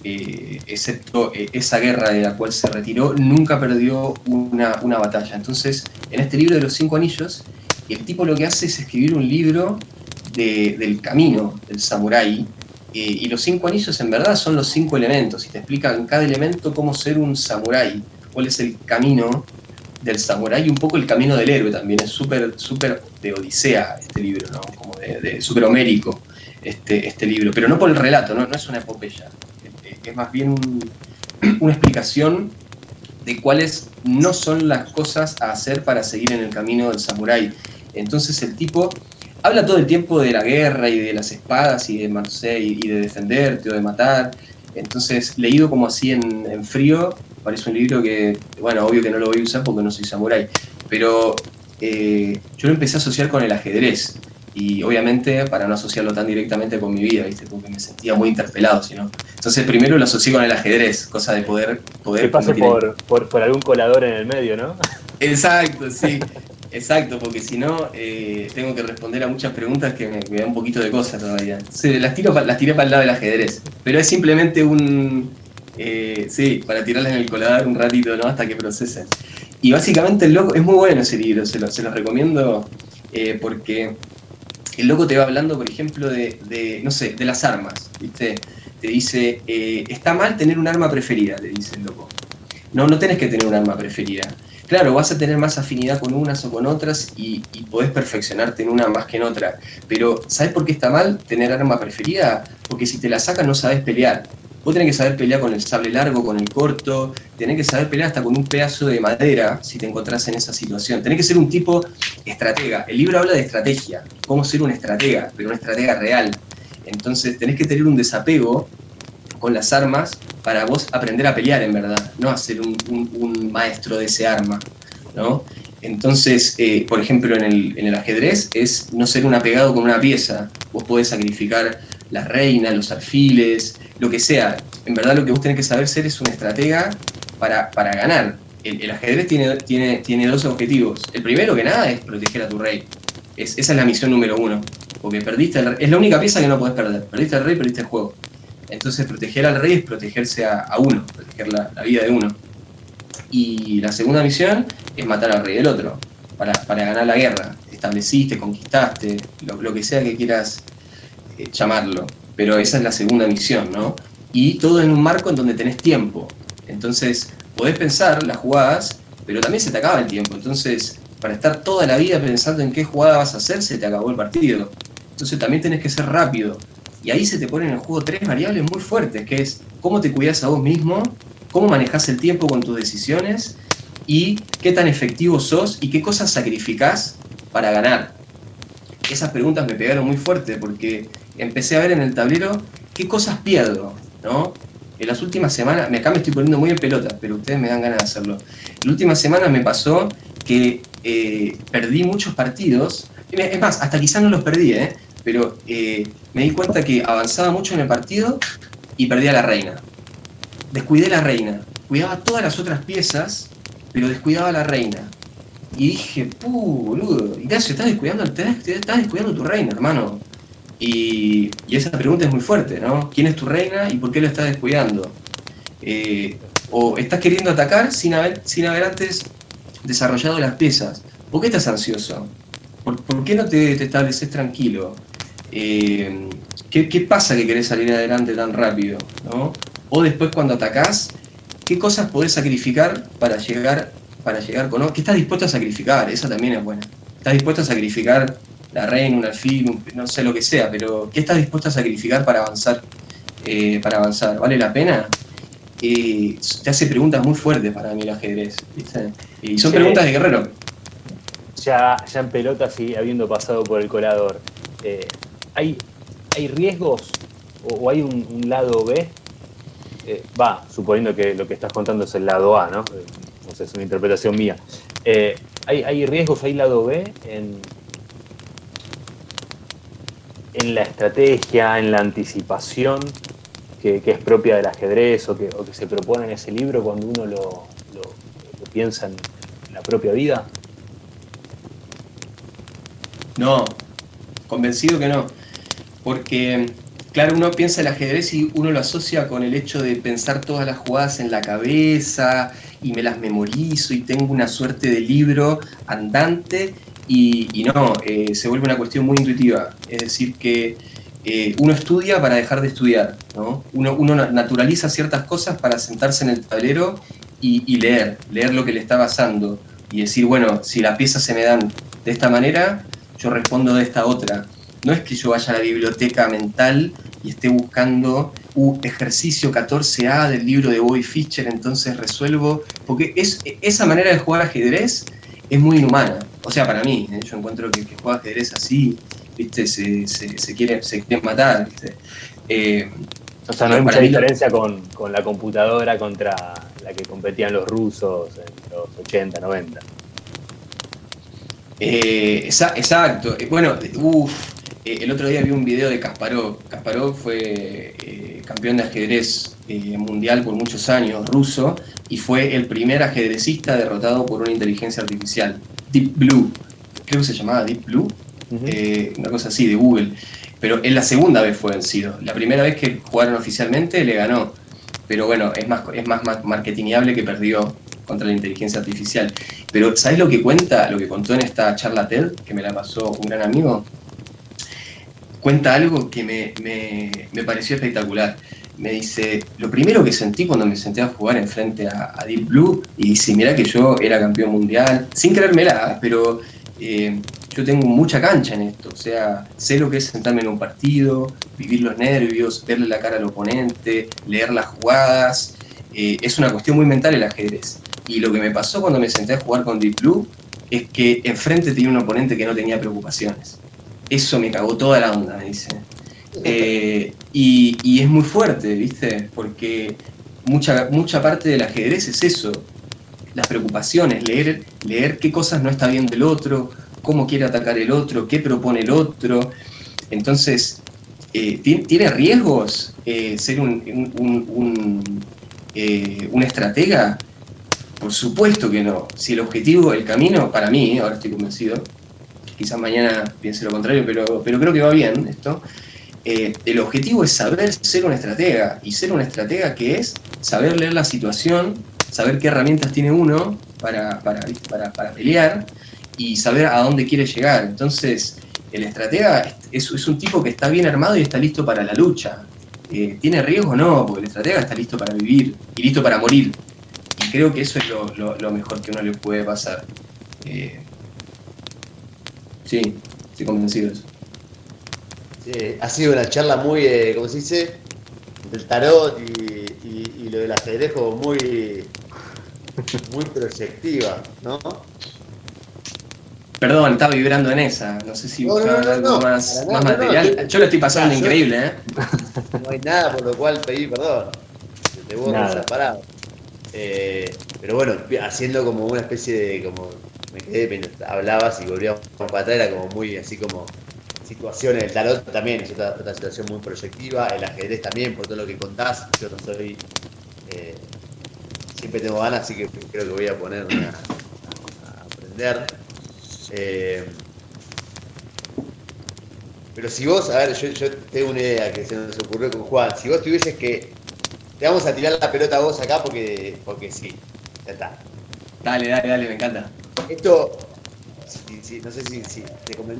Eh, excepto eh, esa guerra de la cual se retiró, nunca perdió una, batalla. Entonces, en este libro de los cinco anillos, el tipo lo que hace es escribir un libro del camino del samurái, eh, y los cinco anillos en verdad son los cinco elementos, y te explican cada elemento cómo ser un samurái, cuál es el camino del samurái y un poco el camino del héroe también. Es súper, súper de odisea este libro, ¿no? Como de, súper homérico este, este libro, pero no por el relato, no, no es una epopeya es más bien una explicación de cuáles no son las cosas a hacer para seguir en el camino del samurái. Entonces el tipo habla todo el tiempo de la guerra y de las espadas y de, Marseille y de defenderte o de matar. Entonces, leído como así en, frío, parece un libro que, bueno, obvio que no lo voy a usar porque no soy samurái, pero eh, yo lo empecé a asociar con el ajedrez y obviamente para no asociarlo tan directamente con mi vida, ¿viste? porque me sentía muy interpelado, sino Entonces primero lo asocié con el ajedrez, cosa de poder... poder que pase por, por, algún colador en el medio, ¿no? Exacto, sí. Exacto, porque si no, eh, tengo que responder a muchas preguntas que me, me da un poquito de cosas todavía. Sí, las, tiro, las tiré para el lado del ajedrez, pero es simplemente un... eh, sí, para tirarlas en el colador un ratito, ¿no? Hasta que procesen. Y básicamente el loco, es muy bueno ese libro, se, lo- se los recomiendo eh, porque el loco te va hablando, por ejemplo, de, no sé, de las armas, ¿viste? Te dice, eh, está mal tener un arma preferida, te dice el loco. No, no tenés que tener un arma preferida. Claro, vas a tener más afinidad con unas o con otras y, y podés perfeccionarte en una más que en otra. Pero, ¿sabes por qué está mal tener arma preferida? Porque si te la sacan no sabes pelear. Vos tenés que saber pelear con el sable largo, con el corto, tenés que saber pelear hasta con un pedazo de madera si te encontrás en esa situación. Tenés que ser un tipo estratega. El libro habla de estrategia, cómo ser un estratega, pero una estratega real. Entonces tenés que tener un desapego con las armas para vos aprender a pelear en verdad, no un, un- un maestro de ese arma, ¿no? Entonces, eh, por ejemplo, en el, en el ajedrez es no ser un apegado con una pieza. Vos podés sacrificar la reina, los alfiles, lo que sea. En verdad lo que vos tenés que saber ser es un estratega para, para ganar. El, ajedrez tiene, tiene, tiene dos objetivos. El primero que nada es proteger a tu rey. Es, esa es la misión número uno. Porque perdiste el. Es la única pieza que no podés perder. Perdiste al rey, perdiste el juego. Entonces proteger al rey es protegerse a, uno, proteger la, la vida de uno. Y la segunda misión es matar al rey del otro, para, para ganar la guerra. Estableciste, conquistaste, lo, lo que sea que quieras eh, llamarlo. Pero esa es la segunda misión, ¿no? Y todo en un marco en donde tenés tiempo. Entonces, podés pensar las jugadas, pero también se te acaba el tiempo. Entonces, para estar toda la vida pensando en qué jugada vas a hacer, se te acabó el partido. Entonces también tenés que ser rápido. Y ahí se te ponen en el juego tres variables muy fuertes, que es cómo te cuidas a vos mismo, cómo manejas el tiempo con tus decisiones y qué tan efectivo sos y qué cosas sacrificás para ganar. Esas preguntas me pegaron muy fuerte porque empecé a ver en el tablero qué cosas pierdo, ¿no? En las últimas semanas, acá me estoy poniendo muy en pelota, pero ustedes me dan ganas de hacerlo. En las últimas semanas me pasó que eh, perdí muchos partidos, es más, hasta quizás no los perdí, ¿eh? pero eh, me di cuenta que avanzaba mucho en el partido y perdía la reina. Descuidé la reina, cuidaba todas las otras piezas, pero descuidaba la reina. Y dije, puh, boludo, Ignacio, estás descuidando, estás estás descuidando tu reina, hermano. Y, esa pregunta es muy fuerte, ¿no? ¿Quién es tu reina y por qué lo estás descuidando? Eh, o estás queriendo atacar sin haber, sin haber antes desarrollado las piezas. ¿Por qué estás ansioso? ¿Por, qué no te, te estableces tranquilo? Eh, ¿qué, qué pasa que querés salir adelante tan rápido? ¿no? O después cuando atacás, ¿qué cosas podés sacrificar para llegar, para llegar con... ¿Qué estás dispuesto a sacrificar? Esa también es buena. ¿Estás dispuesto a sacrificar la reina, un alfil, un- no sé lo que sea, pero ¿qué estás dispuesto a sacrificar para avanzar? eh, para avanzar? ¿Vale la pena? Eh, te hace preguntas muy fuertes para mí el ajedrez. ¿viste? Y son Sí. preguntas de guerrero. ya, ya en pelotas y habiendo pasado por el colador, eh, ¿hay, ¿hay riesgos o, o hay un, un lado B? Eh, Va, suponiendo que lo que estás contando es el lado A, ¿no? No sé, es una interpretación mía. ¿hay, ¿Hay riesgos, hay lado B en, en la estrategia, en la anticipación que, es propia del ajedrez o que, se propone en ese libro cuando uno lo piensa en- en la propia vida? No, convencido que no. Porque, claro, uno piensa el ajedrez y uno lo asocia con el hecho de pensar todas las jugadas en la cabeza y me las memorizo y tengo una suerte de libro andante y, no, eh, se vuelve una cuestión muy intuitiva. Es decir, que eh, uno estudia para dejar de estudiar, ¿no? Uno, uno na- naturaliza ciertas cosas para sentarse en el tablero y, leer, leer lo que le está pasando y decir, bueno, si las piezas se me dan de esta manera, yo respondo de esta otra. No es que yo vaya a la biblioteca mental y esté buscando un ejercicio 14A del libro de Bobby Fischer, entonces resuelvo, porque es, esa manera de jugar ajedrez es muy inhumana. O sea, para mí, ¿eh? yo encuentro que que juega ajedrez así, ¿viste? Se, se, se quiere, se quiere matar. ¿viste? Eh, O sea, no hay Para mucha lo- diferencia con, con la computadora contra la que competían los rusos en los 80, 90. Eh, exa- exacto. Eh, Bueno, uff, el otro día vi un video de Kasparov. Kasparov fue eh, campeón de ajedrez eh, mundial por muchos años, ruso, y fue el primer ajedrecista derrotado por una inteligencia artificial. Deep Blue, creo que se llamaba Deep Blue, eh, una cosa así, de Google. Pero en la segunda vez fue vencido. La primera vez que jugaron oficialmente le ganó. Pero bueno, es más, es más marketingable que perdió contra la inteligencia artificial. Pero ¿sabes lo que cuenta, lo que contó en esta charla TED, que me la pasó un gran amigo? Cuenta algo que me, me, pareció espectacular. Me dice, lo primero que sentí cuando me senté a jugar enfrente a, a Deep Blue, y dice, mira que yo era campeón mundial, sin creérmela, pero eh, yo tengo mucha cancha en esto, o sea, sé lo que es sentarme en un partido, vivir los nervios, verle la cara al oponente, leer las jugadas, eh, es una cuestión muy mental el ajedrez. Y lo que me pasó cuando me senté a jugar con Deep Blue es que enfrente tenía un oponente que no tenía preocupaciones. Eso me cagó toda la onda, me dice. Eh, y, es muy fuerte, ¿viste? Porque mucha, mucha parte del ajedrez es eso, las preocupaciones, leer, leer qué cosas no está bien del otro, cómo quiere atacar el otro, qué propone el otro. Entonces, eh, ¿tiene riesgos eh, ser un, un, eh, un, estratega? Por supuesto que no. Si el objetivo, el camino, para mí, ahora estoy convencido, quizás mañana piense lo contrario, pero, pero creo que va bien esto. El objetivo es saber ser un estratega. Y ser un estratega que es saber leer la situación, saber qué herramientas tiene uno para, para, para, pelear y saber a dónde quiere llegar. Entonces, el estratega es, un tipo que está bien armado y está listo para la lucha. Eh, ¿Tiene riesgo? No, porque el estratega está listo para vivir y listo para morir. Y creo que eso es lo, lo, mejor que uno le puede pasar. Eh, sí, estoy convencido de eso. Sí, ha sido una charla muy, eh, ¿cómo se dice? Del tarot y y lo del ajedrez como muy, muy proyectiva, ¿no? Perdón, estaba vibrando en esa. No sé si no, algo más, material. yo lo estoy pasando increíble, ¿eh? No hay nada por lo cual pedir perdón. Te borro separado. Eh, pero bueno, haciendo como una especie de. como Me quedé, hablabas y volvíamos para atrás, era como muy así como situaciones. El tarot también es otra, otra situación muy proyectiva. El ajedrez también, por todo lo que contás. Yo no soy eh, siempre tengo ganas, así que creo que voy a ponerme a, aprender. Eh, pero si vos, a ver, yo, tengo una idea que se nos ocurrió con Juan. Si vos tuvieses que. Te vamos a tirar la pelota a vos acá porque, porque sí. Ya está. Dale, dale, dale, me encanta. Esto, no sé si,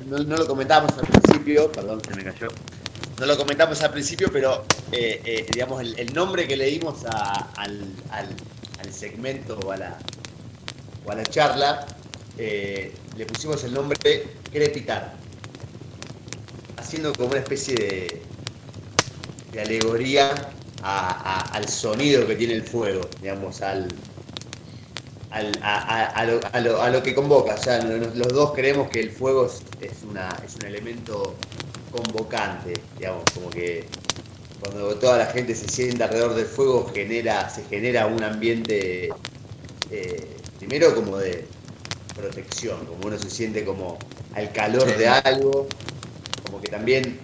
no, lo comentábamos al principio, perdón, se me cayó. No lo comentamos al principio, pero eh, eh, digamos el, nombre que le dimos al, segmento o a la, a la charla, eh, le pusimos el nombre de crepitar, haciendo como una especie de, de alegoría al sonido que tiene el fuego, digamos, al, a, lo, que convoca. O sea, los dos creemos que el fuego es, una, es un elemento convocante, digamos, como que cuando toda la gente se sienta alrededor del fuego genera, se genera un ambiente eh, primero como de protección, como uno se siente como al calor de algo, como que también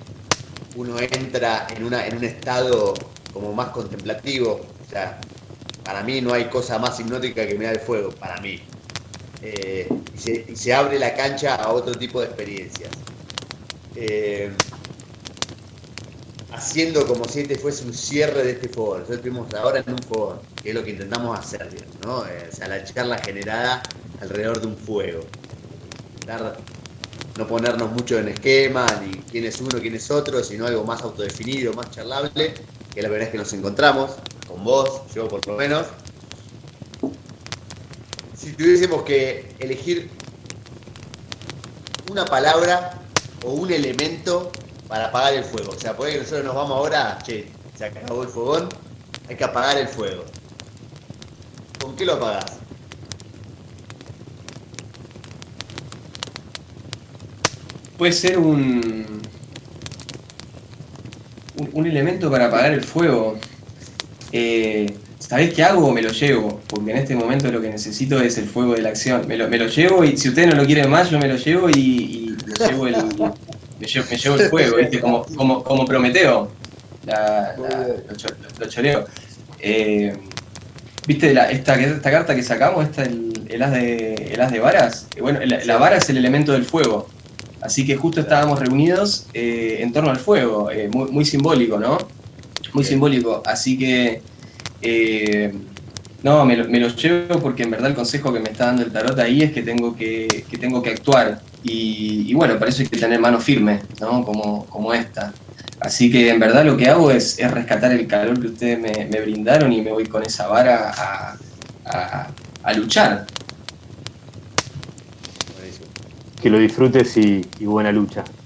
uno entra en, una, en un estado como más contemplativo, o sea, para mí no hay cosa más hipnótica que mirar el fuego, para mí. Eh, y se abre la cancha a otro tipo de experiencias. Eh, haciendo como si este fuese un cierre de este foro. Nosotros estuvimos ahora en un foro, que es lo que intentamos hacer, ¿no? Eh, o sea, la charla generada alrededor de un fuego. no ponernos mucho en esquema, ni quién es uno, quién es otro, sino algo más autodefinido, más charlable, que la verdad es que nos encontramos, con vos, yo por lo menos. Si tuviésemos que elegir una palabra o un elemento para apagar el fuego. O sea, puede que nosotros nos vamos ahora, che, se acabó el fogón, hay que apagar el fuego. ¿Con qué lo apagás? Puede ser un, un, elemento para apagar el fuego. Eh, ¿Sabés qué hago? Me lo llevo, porque en este momento lo que necesito es el fuego de la acción. Me lo, me lo llevo y si ustedes no lo quieren más, yo me lo llevo y, me llevo el, me llevo, el fuego, ¿viste? Como, como, como Prometeo. lo, choreo. Eh, ¿Viste esta, esta carta que sacamos? Esta, el, el as de, el as de varas, eh, bueno, la, la vara es el elemento del fuego. Así que justo estábamos reunidos eh, en torno al fuego, eh, muy, muy simbólico, ¿no? Muy Bien. simbólico. Así que, eh, no, me lo, me lo llevo porque en verdad el consejo que me está dando el tarot ahí es que tengo que, que tengo que actuar. Y, y bueno, para eso hay que tener mano firme, ¿no? Como, como esta. Así que en verdad lo que hago es, es rescatar el calor que ustedes me, me brindaron y me voy con esa vara a, a- a luchar. Que lo disfrutes y, y buena lucha.